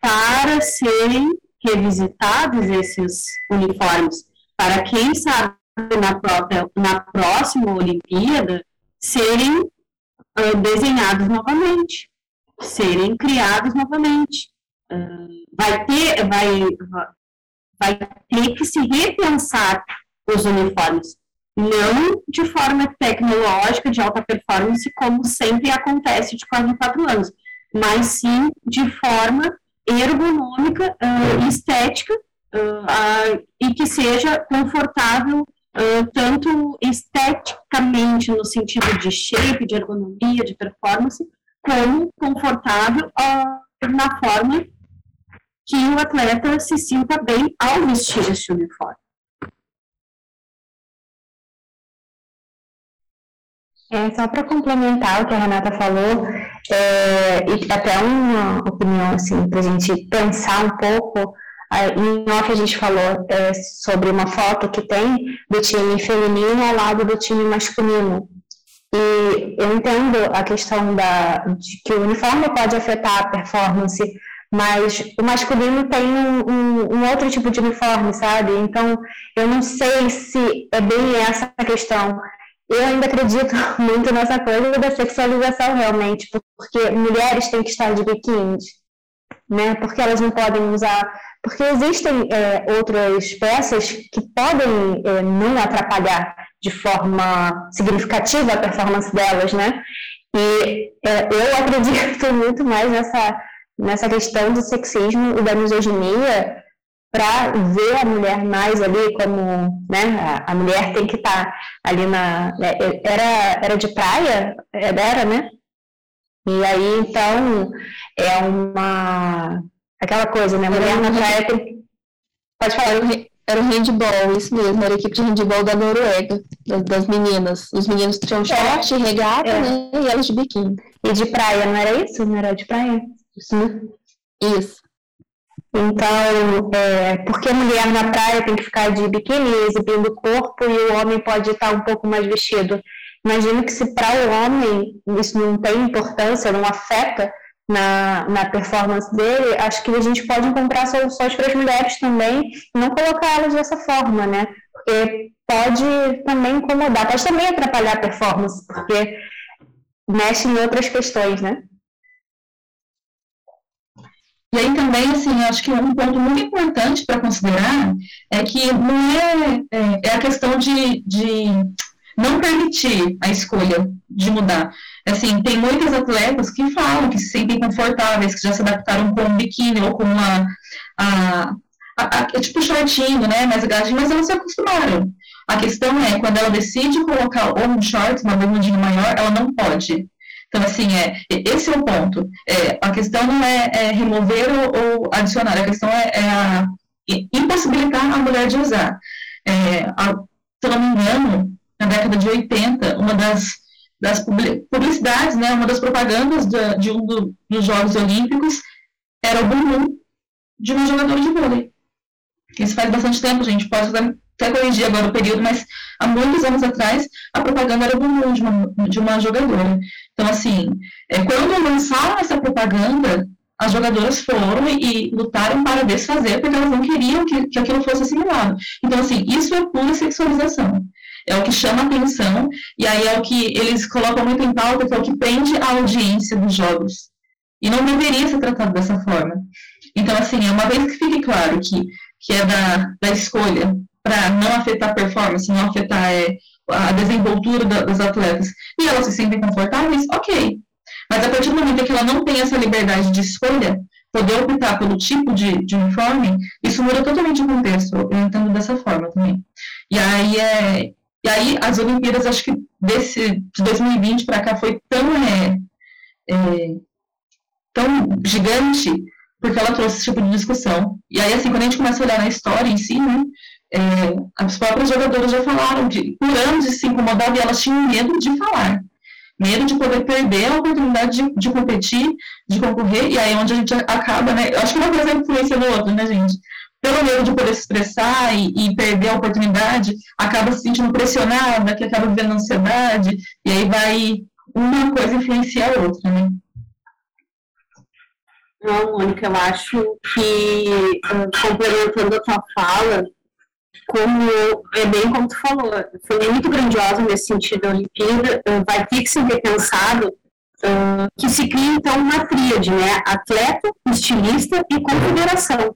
para serem revisitados esses uniformes, para quem sabe na, própria, na próxima Olimpíada serem uh, desenhados novamente, serem criados novamente vai ter, vai, vai ter que se repensar os uniformes. Não de forma tecnológica, de alta performance, como sempre acontece de quatro em quatro anos, mas sim de forma ergonômica uh, estética uh, uh, e que seja confortável tanto esteticamente no sentido de shape, de ergonomia, de performance, como confortável na forma que o atleta se sinta bem ao vestir este uniforme. É, só para complementar o que a Renata falou, é, e até uma opinião assim, para a gente pensar um pouco, em off a gente falou é, sobre uma foto que tem do time feminino ao lado do time masculino. E eu entendo a questão da, de que o uniforme pode afetar a performance mas o masculino tem um, um, um, outro tipo de uniforme, sabe? Então, eu não sei se é bem essa a questão. Eu ainda acredito muito nessa coisa da sexualização, realmente, porque mulheres têm que estar de biquíni, né? Porque elas não podem usar. Porque existem é, outras peças que podem é, não atrapalhar de forma significativa a performance delas, né? E é, eu acredito muito mais nessa nessa questão do sexismo e da misoginia para ver a mulher mais ali como, né, a, mulher tem que estar tá ali na, né, era, era de praia, era, né, e aí, então, é uma, aquela coisa, né, a mulher na praia tem, pode falar, era o handball, isso mesmo, era a equipe de handball da Noruega, das, das meninas. Os meninos tinham é. short, é, regata, é. né, e elas de biquíni. E de praia, não era isso? Não era de praia? Sim. Isso. Então, é, porque a mulher na praia tem que ficar de biquíni exibindo o corpo e o homem pode estar um pouco mais vestido. Imagino que se para o homem isso não tem importância, não afeta na, na performance dele, acho que a gente pode encontrar soluções para as mulheres também, não colocá-las dessa forma, né? Porque pode também incomodar, pode também atrapalhar a performance, porque mexe em outras questões, né? E aí também, assim, acho que um ponto muito importante para considerar é que não é, é, é, a questão de, de não permitir a escolha de mudar. Assim, tem muitas atletas que falam que se sentem confortáveis, que já se adaptaram com um biquíni ou com uma, a, a, a, é tipo shortinho, né, mais agarradinho, mas elas se acostumaram. A questão é, quando ela decide colocar ou um short, uma bermudinha maior, ela não pode. Então, assim, é, esse é o ponto. É, a questão não é, é remover ou, ou, adicionar, a questão é, é a, impossibilitar a mulher de usar. É, a, se não me engano, na década de 80, uma das das publicidades, né, uma das propagandas de, de um do, dos Jogos Olímpicos era o bumbum de uma jogadora de vôlei. Isso faz bastante tempo, gente, pode até corrigir agora o período, mas há muitos anos atrás a propaganda era o bumbum de uma, de uma jogadora. Então, assim, é, quando lançaram essa propaganda, as jogadoras foram e, e, lutaram para desfazer, porque elas não queriam que, que aquilo fosse assimilado. Então, assim, isso é pura sexualização é o que chama atenção, e aí é o que eles colocam muito em pauta, que é o que prende a audiência dos jogos. E não deveria ser tratado dessa forma. Então, assim, é uma vez que fique claro que, que é da, da escolha para não afetar a performance, não afetar é, a desenvoltura da, das atletas, e elas se sentem confortáveis, ok. Mas a partir do momento que ela não tem essa liberdade de escolha, poder optar pelo tipo de, de uniforme, isso muda totalmente o contexto. Eu entendo dessa forma também. E aí é, e aí, as Olimpíadas, acho que desse, de 2020 para cá foi tão, é, é, tão gigante, porque ela trouxe esse tipo de discussão. E aí, assim, quando a gente começa a olhar na história em si, né, é, as próprias jogadoras já falaram de, por anos de se incomodar e elas tinham medo de falar. Medo de poder perder a oportunidade de, de competir, de concorrer, e aí é onde a gente acaba, né? Eu acho que uma coisa influencia no outro, né, gente? pelo medo de poder se expressar e, e, perder a oportunidade, acaba se sentindo pressionada, que acaba vivendo ansiedade, e aí vai uma coisa influenciar a outra, né? Não, Mônica, eu acho que, complementando a tua fala, como é bem como tu falou, foi muito grandiosa nesse sentido a Olimpíada, vai ter que ser repensado uh, que se cria então uma tríade, né? Atleta, estilista e confederação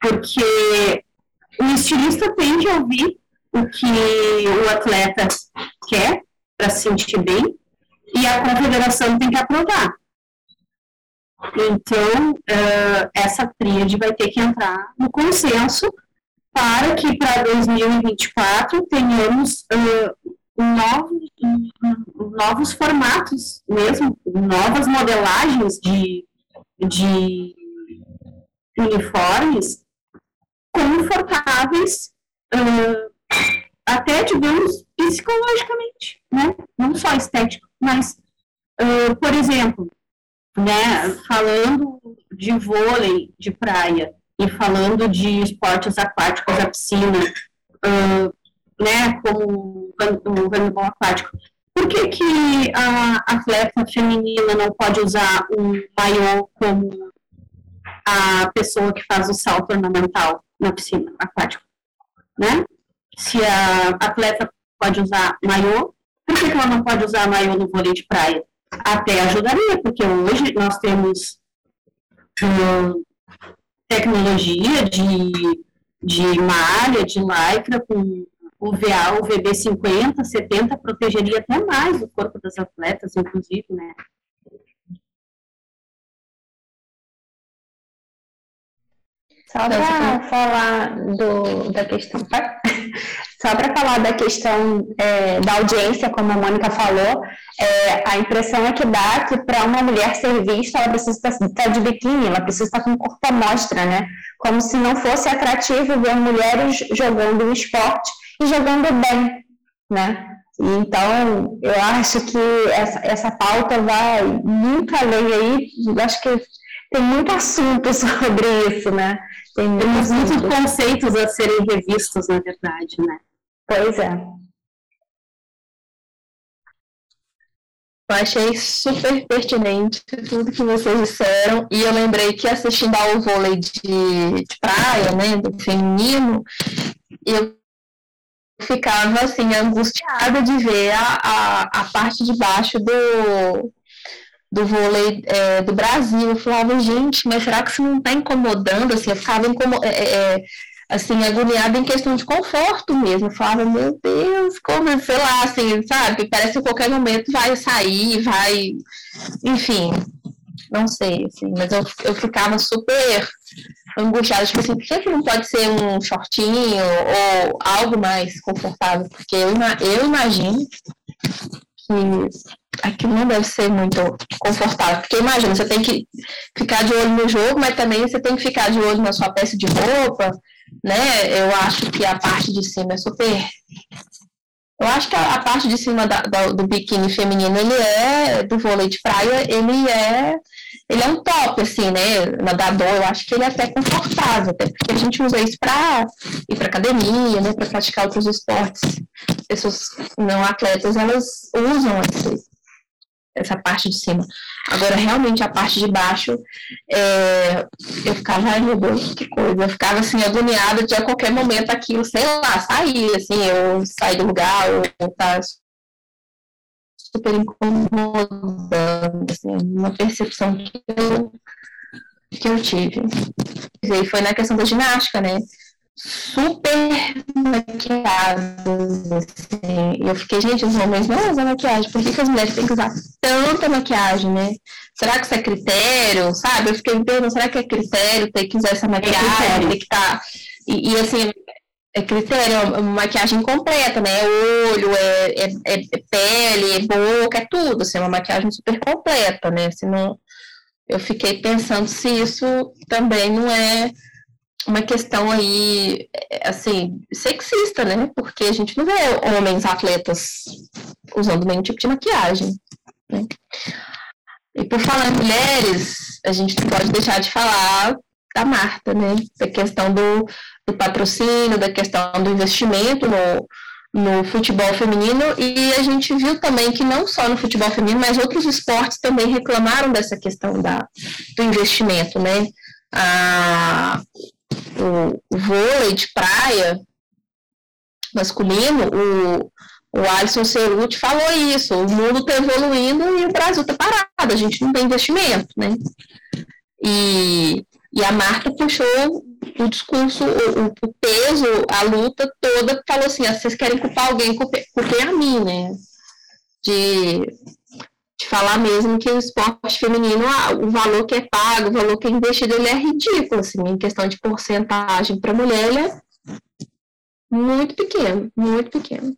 porque o estilista tem que ouvir o que o atleta quer para se sentir bem e a confederação tem que aprovar. Então, uh, essa tríade vai ter que entrar no consenso para que para 2024 tenhamos uh, novos, novos formatos mesmo, novas modelagens de, de uniformes confortáveis, uh, até, digamos, psicologicamente, né? Não só estético, mas, uh, por exemplo, né, falando de vôlei de praia e falando de esportes aquáticos, a piscina, uh, né, como o handebol aquático, por que, que a atleta feminina não pode usar um maiô como a pessoa que faz o salto ornamental? na piscina aquática, né? Se a atleta pode usar maiô, por que, que ela não pode usar maiô no vôlei de praia? Até ajudaria, porque hoje nós temos uh, tecnologia de, de malha, de lycra, com UVA, UVB 50, 70, protegeria até mais o corpo das atletas, inclusive, né? Só para falar do, da questão, só para falar da questão é, da audiência, como a Mônica falou, é, a impressão é que dá que para uma mulher ser vista, ela precisa estar de biquíni, ela precisa estar com o corpo à mostra, né? Como se não fosse atrativo ver mulheres jogando um esporte e jogando bem, né? Então, eu acho que essa, essa pauta vai muito além aí, acho que tem muito assunto sobre isso, né? Tem Temos muitos conceitos a serem revistos, na verdade, né? Pois é. Eu achei super pertinente tudo que vocês disseram e eu lembrei que assistindo ao vôlei de, de praia, né, do feminino, eu ficava assim angustiada de ver a, a, a parte de baixo do, do vôlei é, do Brasil. Eu falava, gente, mas será que isso não está incomodando? Assim, eu ficava incomo é, é, é, assim, agoniada em questão de conforto mesmo. Eu falava, meu Deus, como, sei lá, assim, sabe? Parece que a qualquer momento vai sair, vai. Enfim, não sei, assim, mas eu, eu ficava super angustiada, tipo assim, por que não pode ser um shortinho ou algo mais confortável? Porque eu, eu imagino que aquilo não deve ser muito confortável. Porque imagina, você tem que ficar de olho no jogo, mas também você tem que ficar de olho na sua peça de roupa, né? Eu acho que a parte de cima é super. Eu acho que a, a parte de cima da, da, do biquíni feminino, ele é, do vôlei de praia, ele é, ele é um top, assim, né? Nadador, eu acho que ele é até confortável, até porque a gente usa isso para ir para academia, né? Para praticar outros esportes. Pessoas não atletas, elas usam esse, essa parte de cima. Agora, realmente, a parte de baixo, é, eu ficava, ai meu Deus, que coisa, eu ficava assim, agoniada de a qualquer momento aquilo, sei lá, sair, assim, eu sair do lugar, ou tá super incomodando, assim, uma percepção que eu, que eu tive. E foi na questão da ginástica, né? Super maquiadas, assim. E eu fiquei, gente, os homens não usam maquiagem, por que, que as mulheres têm que usar tanta maquiagem, né? Será que isso é critério, sabe? Eu fiquei me perguntando, será que é critério ter que usar essa maquiagem, é ter que estar... Tá... E, e, assim, é critério, é uma maquiagem completa, né? É olho, é, é, é, pele, é boca, é tudo, assim, é uma maquiagem super completa, né? Se não... Eu fiquei pensando se isso também não é uma questão aí, assim, sexista, né? Porque a gente não vê homens atletas usando nenhum tipo de maquiagem. Né? E por falar em mulheres, a gente não pode deixar de falar da Marta, né? Da questão do, do patrocínio, da questão do investimento no, no futebol feminino e a gente viu também que não só no futebol feminino, mas outros esportes também reclamaram dessa questão da, do investimento, né? A, o, vôlei de praia masculino, o, o Alisson Ceruti falou isso, o mundo está evoluindo e o Brasil está parado, a gente não tem investimento, né? E, e a Marta puxou o discurso, o, o peso, a luta toda, falou assim, ah, vocês querem culpar alguém, culpem a mim, né? De falar mesmo que o esporte feminino, ah, o valor que é pago, o valor que é investido, ele é ridículo, assim, em questão de porcentagem para mulher, ele é muito pequeno, muito pequeno.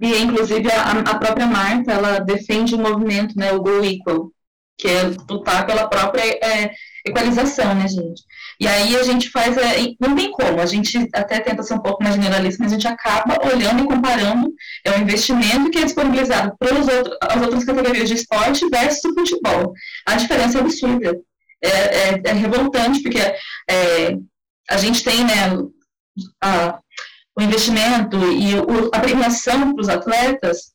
E, inclusive, a, a própria Marta, ela defende o movimento, né, o Go Equal, que é lutar pela própria é, equalização, né, gente? E aí a gente faz, é, não tem como, a gente até tenta ser um pouco mais generalista, mas a gente acaba olhando e comparando é, o investimento que é disponibilizado outros, as outras categorias de esporte versus o futebol. A diferença é absurda. É, é, é revoltante, porque é, a gente tem, né, a, o investimento e o, a premiação para os atletas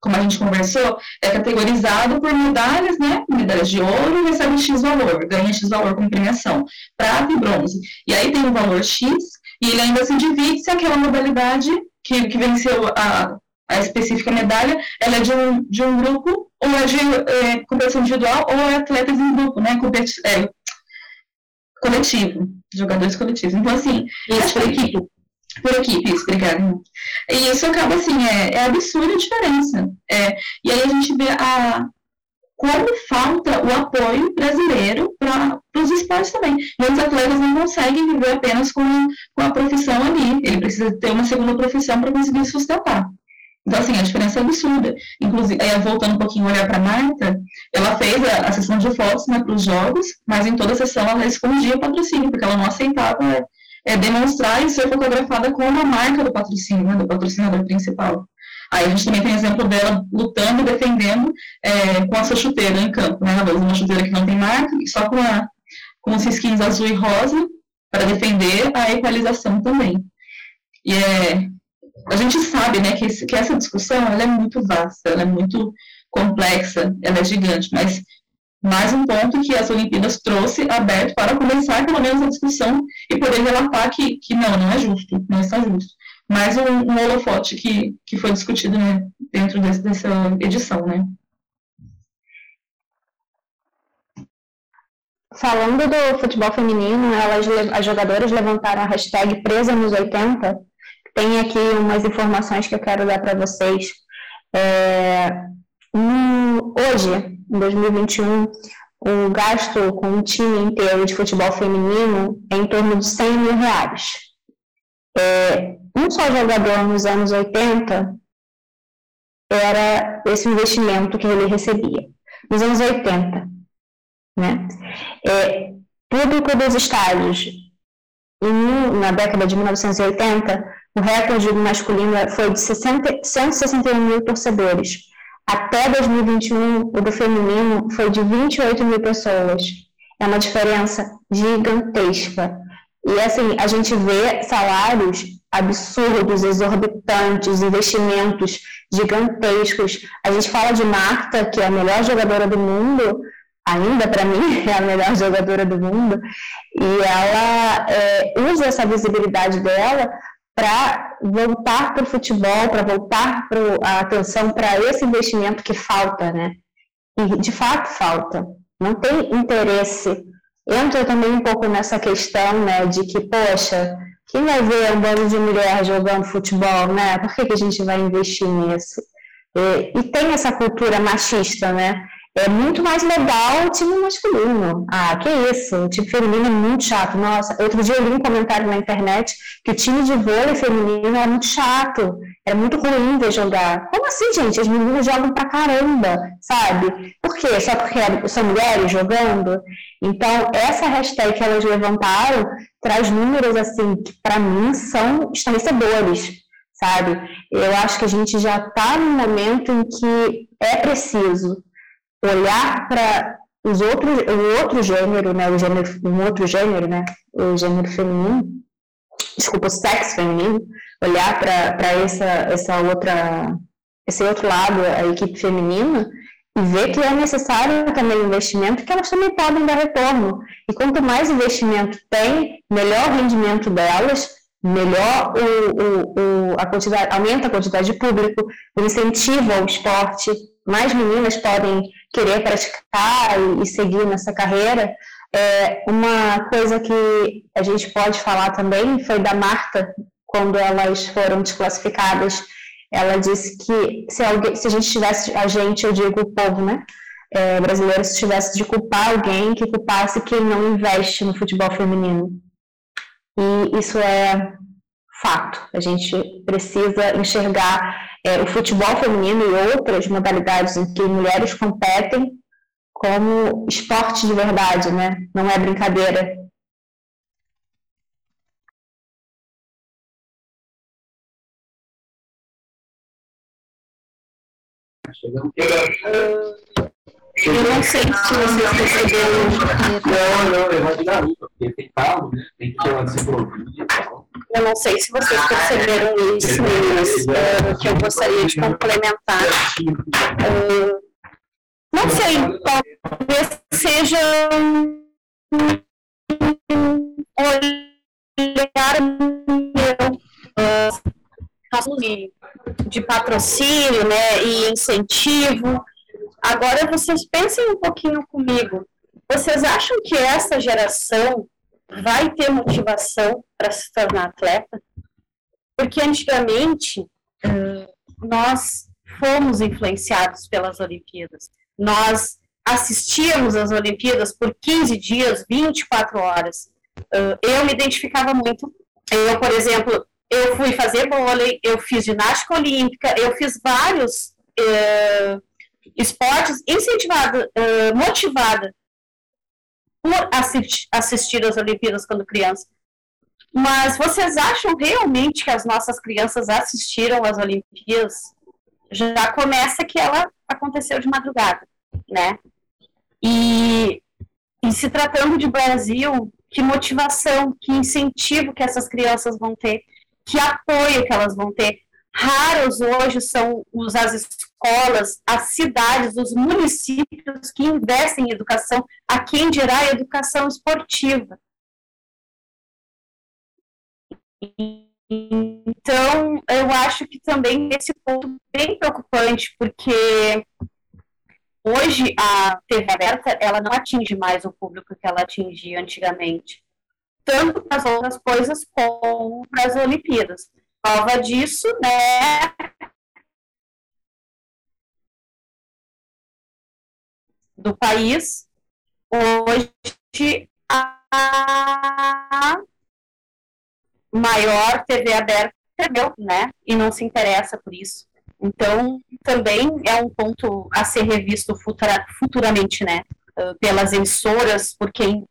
como a gente conversou, é categorizado por medalhas, né? Medalhas de ouro recebe X valor, ganha X valor como premiação, prata e bronze. E aí tem o um valor X, e ele ainda se divide se aquela modalidade que, que venceu a, a específica medalha, ela é de um, de um grupo, ou é de é, competição individual, ou é atletas em grupo, né? Competi é, coletivo, jogadores coletivos. Então, assim, isso por equipe. Por isso, obrigada. E isso acaba assim, é, é absurda a diferença. É, e aí a gente vê a, como falta o apoio brasileiro para os esportes também. Muitos atletas não conseguem viver apenas com, com a profissão ali. Ele precisa ter uma segunda profissão para conseguir sustentar. Então, assim, a diferença é absurda. Inclusive, voltando um pouquinho olhar para a Marta, ela fez a, a, sessão de fotos né, para os jogos, mas em toda a sessão ela escondia o patrocínio, porque ela não aceitava é, demonstrar e ser fotografada com uma marca do patrocínio, né, do patrocinador principal. Aí a gente também tem exemplo dela lutando defendendo é, com a sua chuteira em campo, né? Ela usa uma chuteira que não tem marca, só com, a, com os risquinhos azul e rosa, para defender a equalização também. E é, a gente sabe né, que, esse, que essa discussão ela é muito vasta, ela é muito complexa, ela é gigante, mas mais um ponto que as Olimpíadas trouxe aberto para começar pelo menos a discussão e poder relatar que, que não, não é justo, não está justo. Mais um, um holofote que, que foi discutido né, dentro desse, dessa edição, né. Falando do futebol feminino, elas, as jogadoras levantaram a hashtag presa nos 80. Tem aqui umas informações que eu quero dar para vocês. É, hoje, em 2021, o gasto com um time inteiro de futebol feminino é em torno de 100 mil reais. É, um só jogador nos anos 80 era esse investimento que ele recebia. Nos anos 80, né? É, público dos estádios em, na década de 1980 O recorde masculino foi de 60, 161 mil torcedores. Até 2021, o do feminino foi de 28 mil pessoas. É uma diferença gigantesca. E assim, a gente vê salários absurdos, exorbitantes, investimentos gigantescos. A gente fala de Marta, que é a melhor jogadora do mundo, ainda para mim é a melhor jogadora do mundo, e ela é, usa essa visibilidade dela para voltar para o futebol, para voltar pro, a atenção para esse investimento que falta, né? E de fato falta. Não tem interesse. Entra também um pouco nessa questão, né, de que, poxa, quem vai ver um bando de mulher jogando futebol, né? Por que, que a gente vai investir nisso? E, e tem essa cultura machista, né? É muito mais legal o time masculino. Ah, que isso, o time feminino é muito chato. Nossa, outro dia eu li um comentário na internet que o time de vôlei feminino é muito chato, é muito ruim ver jogar. Como assim, gente? As meninas jogam pra caramba, sabe? Por quê? Só porque são mulheres jogando? Então, essa hashtag que elas levantaram traz números, assim, que para mim são estarrecedores, sabe? Eu acho que a gente já está num momento em que é preciso olhar para os outros, o outro gênero, né, o gênero, um outro gênero, né, o gênero feminino, desculpa, o sexo feminino, olhar para essa, essa outra, esse outro lado, a equipe feminina, e ver que é necessário também investimento, que elas também podem dar retorno. E quanto mais investimento tem, melhor o rendimento delas, melhor o, o, o, a quantidade, aumenta a quantidade de público, incentiva o esporte, mais meninas podem querer praticar e, seguir nessa carreira. É, uma coisa que a gente pode falar também foi da Marta, quando elas foram desclassificadas. Ela disse que se, alguém, se a gente tivesse, a gente, eu digo o povo, né? É, brasileiro, se tivesse de culpar alguém, que culpasse quem não investe no futebol feminino. E isso é fato. A gente precisa enxergar é, o futebol feminino e outras modalidades em que mulheres competem como esporte de verdade, né? Não é brincadeira. Eu não sei se vocês perceberam. Não, não, eu vou de garupa, porque tem carro, né? Tem que ter uma desenvolvida e tal. Eu não sei se vocês perceberam isso, meninas, uh, que eu gostaria de complementar. Uh, não sei, talvez seja um olhar meu uh, de patrocínio né, e incentivo. Agora vocês pensem um pouquinho comigo. Vocês acham que essa geração vai ter motivação para se tornar atleta, porque antigamente nós fomos influenciados pelas Olimpíadas. Nós assistíamos às Olimpíadas por 15 dias, 24 horas. Eu me identificava muito. Eu, por exemplo, eu fui fazer vôlei, eu fiz ginástica olímpica, eu fiz vários uh, esportes incentivada, uh, motivada por assistir, assistir as Olimpíadas quando criança. Mas vocês acham realmente que as nossas crianças assistiram às Olimpíadas? Já começa que ela aconteceu de madrugada, né? E, e se tratando de Brasil, que motivação, que incentivo que essas crianças vão ter, que apoio que elas vão ter. Raros hoje são as escolas, as cidades, os municípios que investem em educação, a quem dirá a educação esportiva. Então, eu acho que também esse ponto bem preocupante, porque hoje a TV aberta ela não atinge mais o público que ela atingia antigamente, tanto para as outras coisas como para as Olimpíadas. Prova disso, né? Do país, hoje a maior TV aberta é meu, né? E não se interessa por isso. Então, também é um ponto a ser revisto futura, futuramente, né? Uh, pelas emissoras, por quem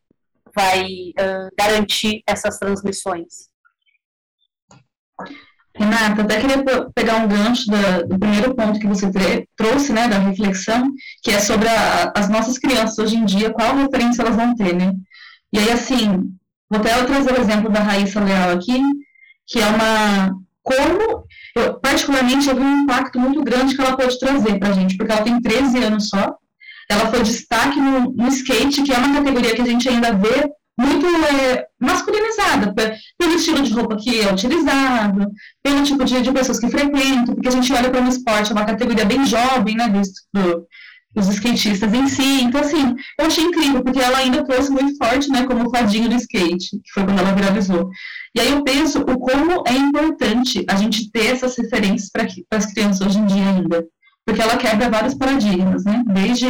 vai uh, garantir essas transmissões. Renata, até queria pegar um gancho da, do primeiro ponto que você trouxe, né, da reflexão, que é sobre a, as nossas crianças hoje em dia, qual referência elas vão ter, né? E aí, assim, vou até trazer o exemplo da Raíssa Leal aqui, que é uma. Como, eu, particularmente, eu vi um impacto muito grande que ela pode trazer para a gente, porque ela tem 13 anos só, ela foi destaque no, no skate, que é uma categoria que a gente ainda vê muito é, masculinizada, pelo estilo de roupa que é utilizado, pelo tipo de, de pessoas que frequentam, porque a gente olha para um esporte, é uma categoria bem jovem, né, do, do, dos skatistas em si. Então, assim, eu achei incrível, porque ela ainda trouxe muito forte, né, como fadinho do skate, que foi quando ela viralizou. E aí eu penso o como é importante a gente ter essas referências para as crianças hoje em dia ainda, porque ela quebra vários paradigmas, né, desde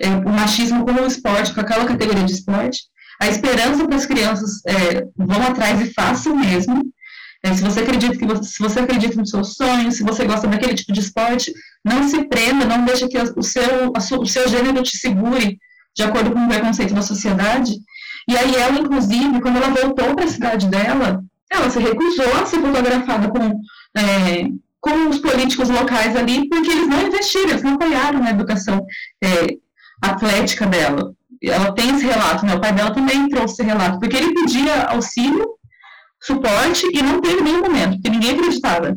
é, o machismo como esporte, com aquela categoria de esporte, a esperança para as crianças é, vão atrás e façam mesmo. É, se você acredita que você, se você acredita nos seus sonhos, se você gosta daquele tipo de esporte, não se prenda, não deixe que o seu, o seu gênero te segure de acordo com o preconceito da sociedade. E aí ela, inclusive, quando ela voltou para a cidade dela, ela se recusou a ser fotografada com, é, com os políticos locais ali, porque eles não investiram, eles não apoiaram na educação é, atlética dela ela tem esse relato, né? O pai dela também trouxe esse relato, porque ele pedia auxílio, suporte e não teve nenhum momento, porque ninguém acreditava.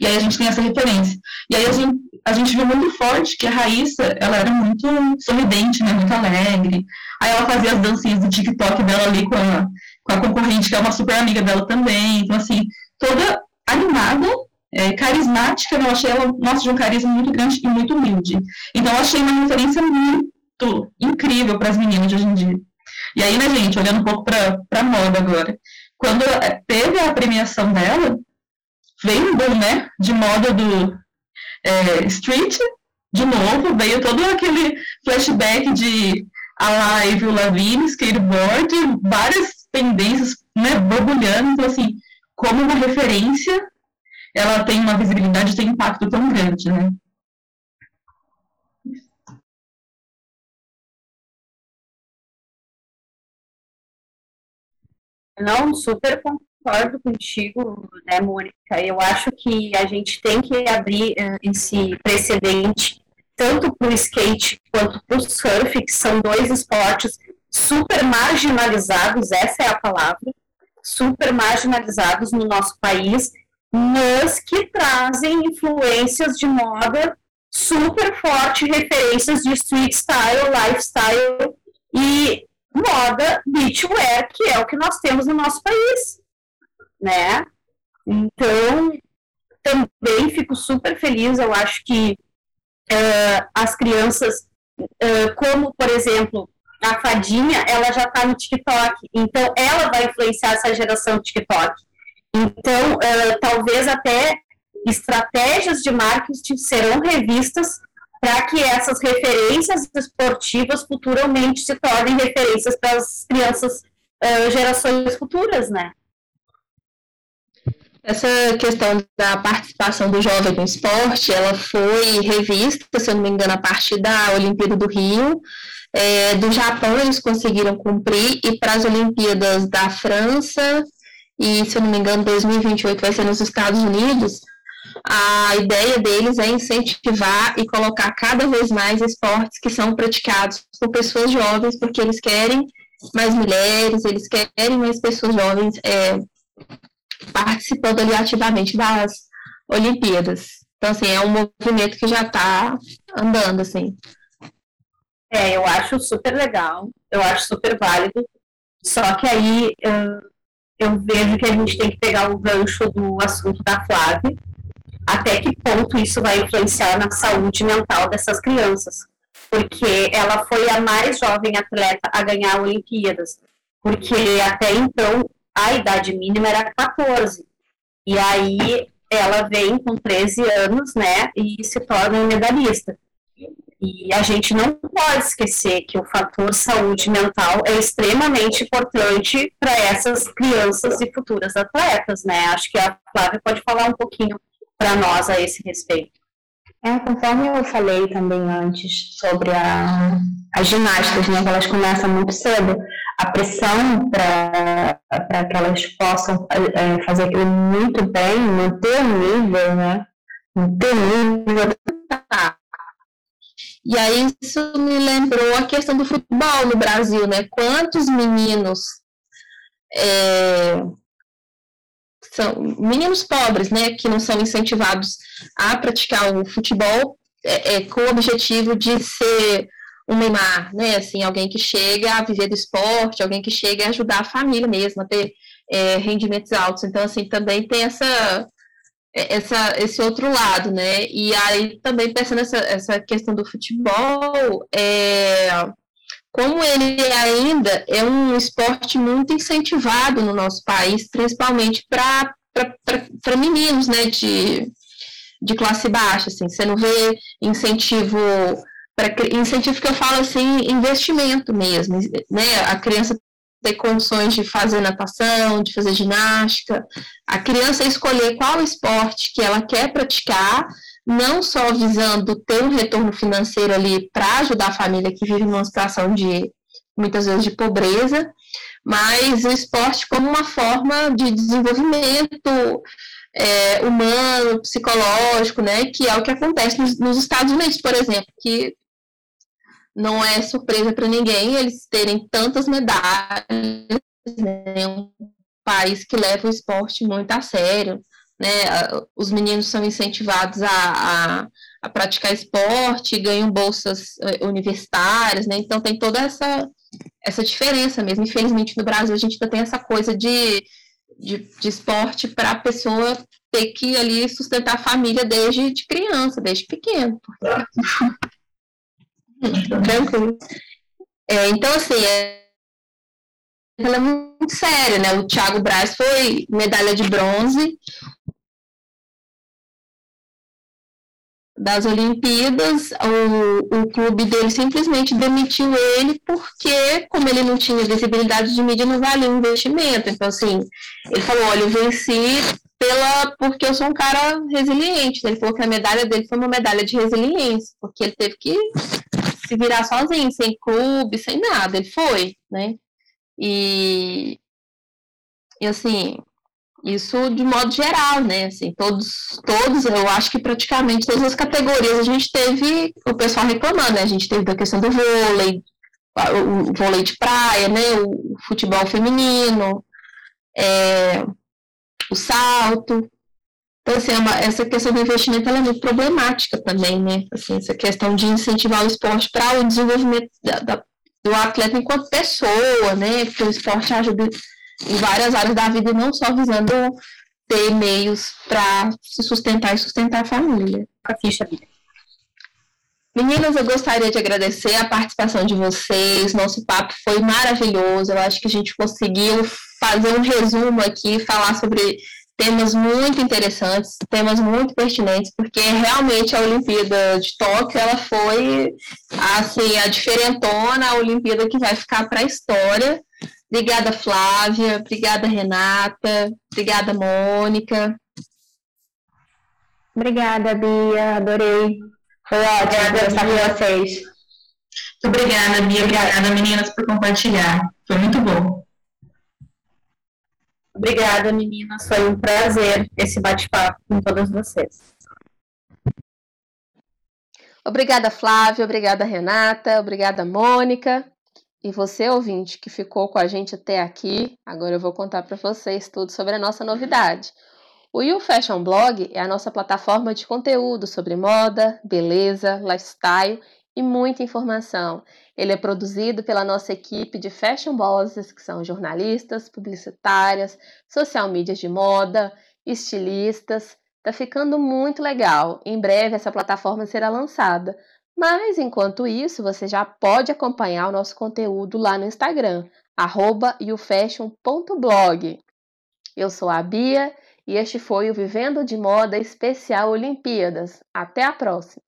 E aí a gente tem essa referência. E aí a gente, a gente viu muito forte que a Raíssa, ela era muito sorridente, né? Muito alegre. Aí ela fazia as dancinhas do TikTok dela ali com a, com a concorrente, que é uma super amiga dela também. Então, assim, toda animada, é, carismática, né? eu achei ela, nossa, de um carisma muito grande e muito humilde. Então, eu achei uma referência muito incrível para as meninas de hoje em dia. E aí, né, gente, olhando um pouco para a moda agora, quando é, teve a premiação dela, veio um boom, né, de moda do é, street, de novo, veio todo aquele flashback de a live, o Lavigne, skateboard, várias tendências, né, borbulhando, então, assim, como uma referência, ela tem uma visibilidade, tem um impacto tão grande, né. Não, super concordo contigo, né, Mônica? Eu acho que a gente tem que abrir uh, esse precedente tanto para o skate quanto para o surf, que são dois esportes super marginalizados, essa é a palavra, super marginalizados no nosso país, mas que trazem influências de moda super forte, referências de street style, lifestyle, e moda beachwear, que é o que nós temos no nosso país, né? Então, também fico super feliz, eu acho que uh, as crianças, uh, como, por exemplo, a Fadinha, ela já está no TikTok, então ela vai influenciar essa geração TikTok. Então, uh, talvez até estratégias de marketing serão revistas para que essas referências esportivas futuramente se tornem referências para as crianças, uh, gerações futuras, né? Essa questão da participação do jovem no esporte, ela foi revista, se eu não me engano, a partir da Olimpíada do Rio. É, do Japão eles conseguiram cumprir, e para as Olimpíadas da França, e se eu não me engano, 2028 vai ser nos Estados Unidos, a ideia deles é incentivar e colocar cada vez mais esportes que são praticados por pessoas jovens, porque eles querem mais mulheres, eles querem mais pessoas jovens é, participando ali ativamente das Olimpíadas. Então, assim, é um movimento que já está andando, assim. É, eu acho super legal, eu acho super válido, só que aí eu, eu vejo que a gente tem que pegar o gancho do assunto da Flávia, até que ponto isso vai influenciar na saúde mental dessas crianças. Porque ela foi a mais jovem atleta a ganhar Olimpíadas. Porque até então a idade mínima era 14. E aí ela vem com 13 anos, né, e se torna medalhista. E a gente não pode esquecer que o fator saúde mental é extremamente importante para essas crianças e futuras atletas, né? Acho que a Flávia pode falar um pouquinho para nós a esse respeito. É, conforme eu falei também antes sobre a, as ginásticas, né, que elas começam muito cedo, a pressão para que elas possam é, fazer aquilo muito bem, manter o nível, né? Manter o nível. E aí isso me lembrou a questão do futebol no Brasil, né? Quantos meninos é, são meninos pobres, né, que não são incentivados a praticar o futebol é, é, com o objetivo de ser um Neymar, né, assim, alguém que chega a viver do esporte, alguém que chega a ajudar a família mesmo, a ter é, rendimentos altos. Então, assim, também tem essa, é, essa, esse outro lado, né, e aí também pensando nessa essa questão do futebol, é, como ele ainda é um esporte muito incentivado no nosso país, principalmente para meninos, né, de, de classe baixa, assim, você não vê incentivo para incentivo que eu falo assim, investimento mesmo, né? A criança ter condições de fazer natação, de fazer ginástica, a criança escolher qual esporte que ela quer praticar, não só visando ter um retorno financeiro ali para ajudar a família que vive numa situação de muitas vezes de pobreza, mas o esporte como uma forma de desenvolvimento é, humano, psicológico, né, que é o que acontece nos, nos Estados Unidos, por exemplo, que não é surpresa para ninguém eles terem tantas medalhas, né? um país que leva o esporte muito a sério, né? Os meninos são incentivados a, a, a praticar esporte, ganham bolsas eh, universitárias, né? Então tem toda essa essa diferença mesmo. Infelizmente no Brasil a gente ainda tem essa coisa de, de, de esporte para a pessoa ter que ali sustentar a família desde de criança, desde pequeno. Tranquilo. É, então, assim, é, ela é muito séria, né? O Thiago Braz foi medalha de bronze das Olimpíadas, o, o clube dele simplesmente demitiu ele porque, como ele não tinha visibilidade de mídia, não valia o investimento. Então, assim, ele falou, olha, eu venci pela, porque eu sou um cara resiliente. Ele falou que a medalha dele foi uma medalha de resiliência, porque ele teve que se virar sozinho, sem clube, sem nada. Ele foi, né? E, e assim, isso de modo geral, né? Assim, todos, todos, eu acho que praticamente todas as categorias a gente teve o pessoal reclamando, né? A gente teve da questão do vôlei, o vôlei de praia, né? O futebol feminino, é, o salto. Então, assim, é essa questão do investimento é muito problemática também, né? Assim, essa questão de incentivar o esporte para o desenvolvimento da, da, do atleta enquanto pessoa, né? Porque o esporte ajuda em várias áreas da vida e não só visando ter meios para se sustentar e sustentar a família. A ficha, Meninas, eu gostaria de agradecer a participação de vocês. Nosso papo foi maravilhoso. Eu acho que a gente conseguiu fazer um resumo aqui, falar sobre temas muito interessantes, temas muito pertinentes, porque realmente a Olimpíada de Tóquio, ela foi assim, a diferentona, a Olimpíada que vai ficar para a história. Obrigada, Flávia, obrigada, Renata, obrigada, Mônica. Obrigada, Bia, adorei. Foi ótimo conversar com vocês. Muito obrigada, Bia, obrigada, meninas, por compartilhar. Foi muito bom. Obrigada, meninas. Foi um prazer esse bate-papo com todas vocês. Obrigada, Flávia. Obrigada, Renata. Obrigada, Mônica. E você, ouvinte, que ficou com a gente até aqui, agora eu vou contar para vocês tudo sobre a nossa novidade. O You Fashion Blog é a nossa plataforma de conteúdo sobre moda, beleza, lifestyle e muita informação. Ele é produzido pela nossa equipe de fashion bosses, que são jornalistas, publicitárias, social medias de moda, estilistas. Tá ficando muito legal. Em breve essa plataforma será lançada. Mas enquanto isso, você já pode acompanhar o nosso conteúdo lá no Instagram, youfashion.blog. Eu sou a Bia e este foi o Vivendo de Moda Especial Olimpíadas. Até a próxima!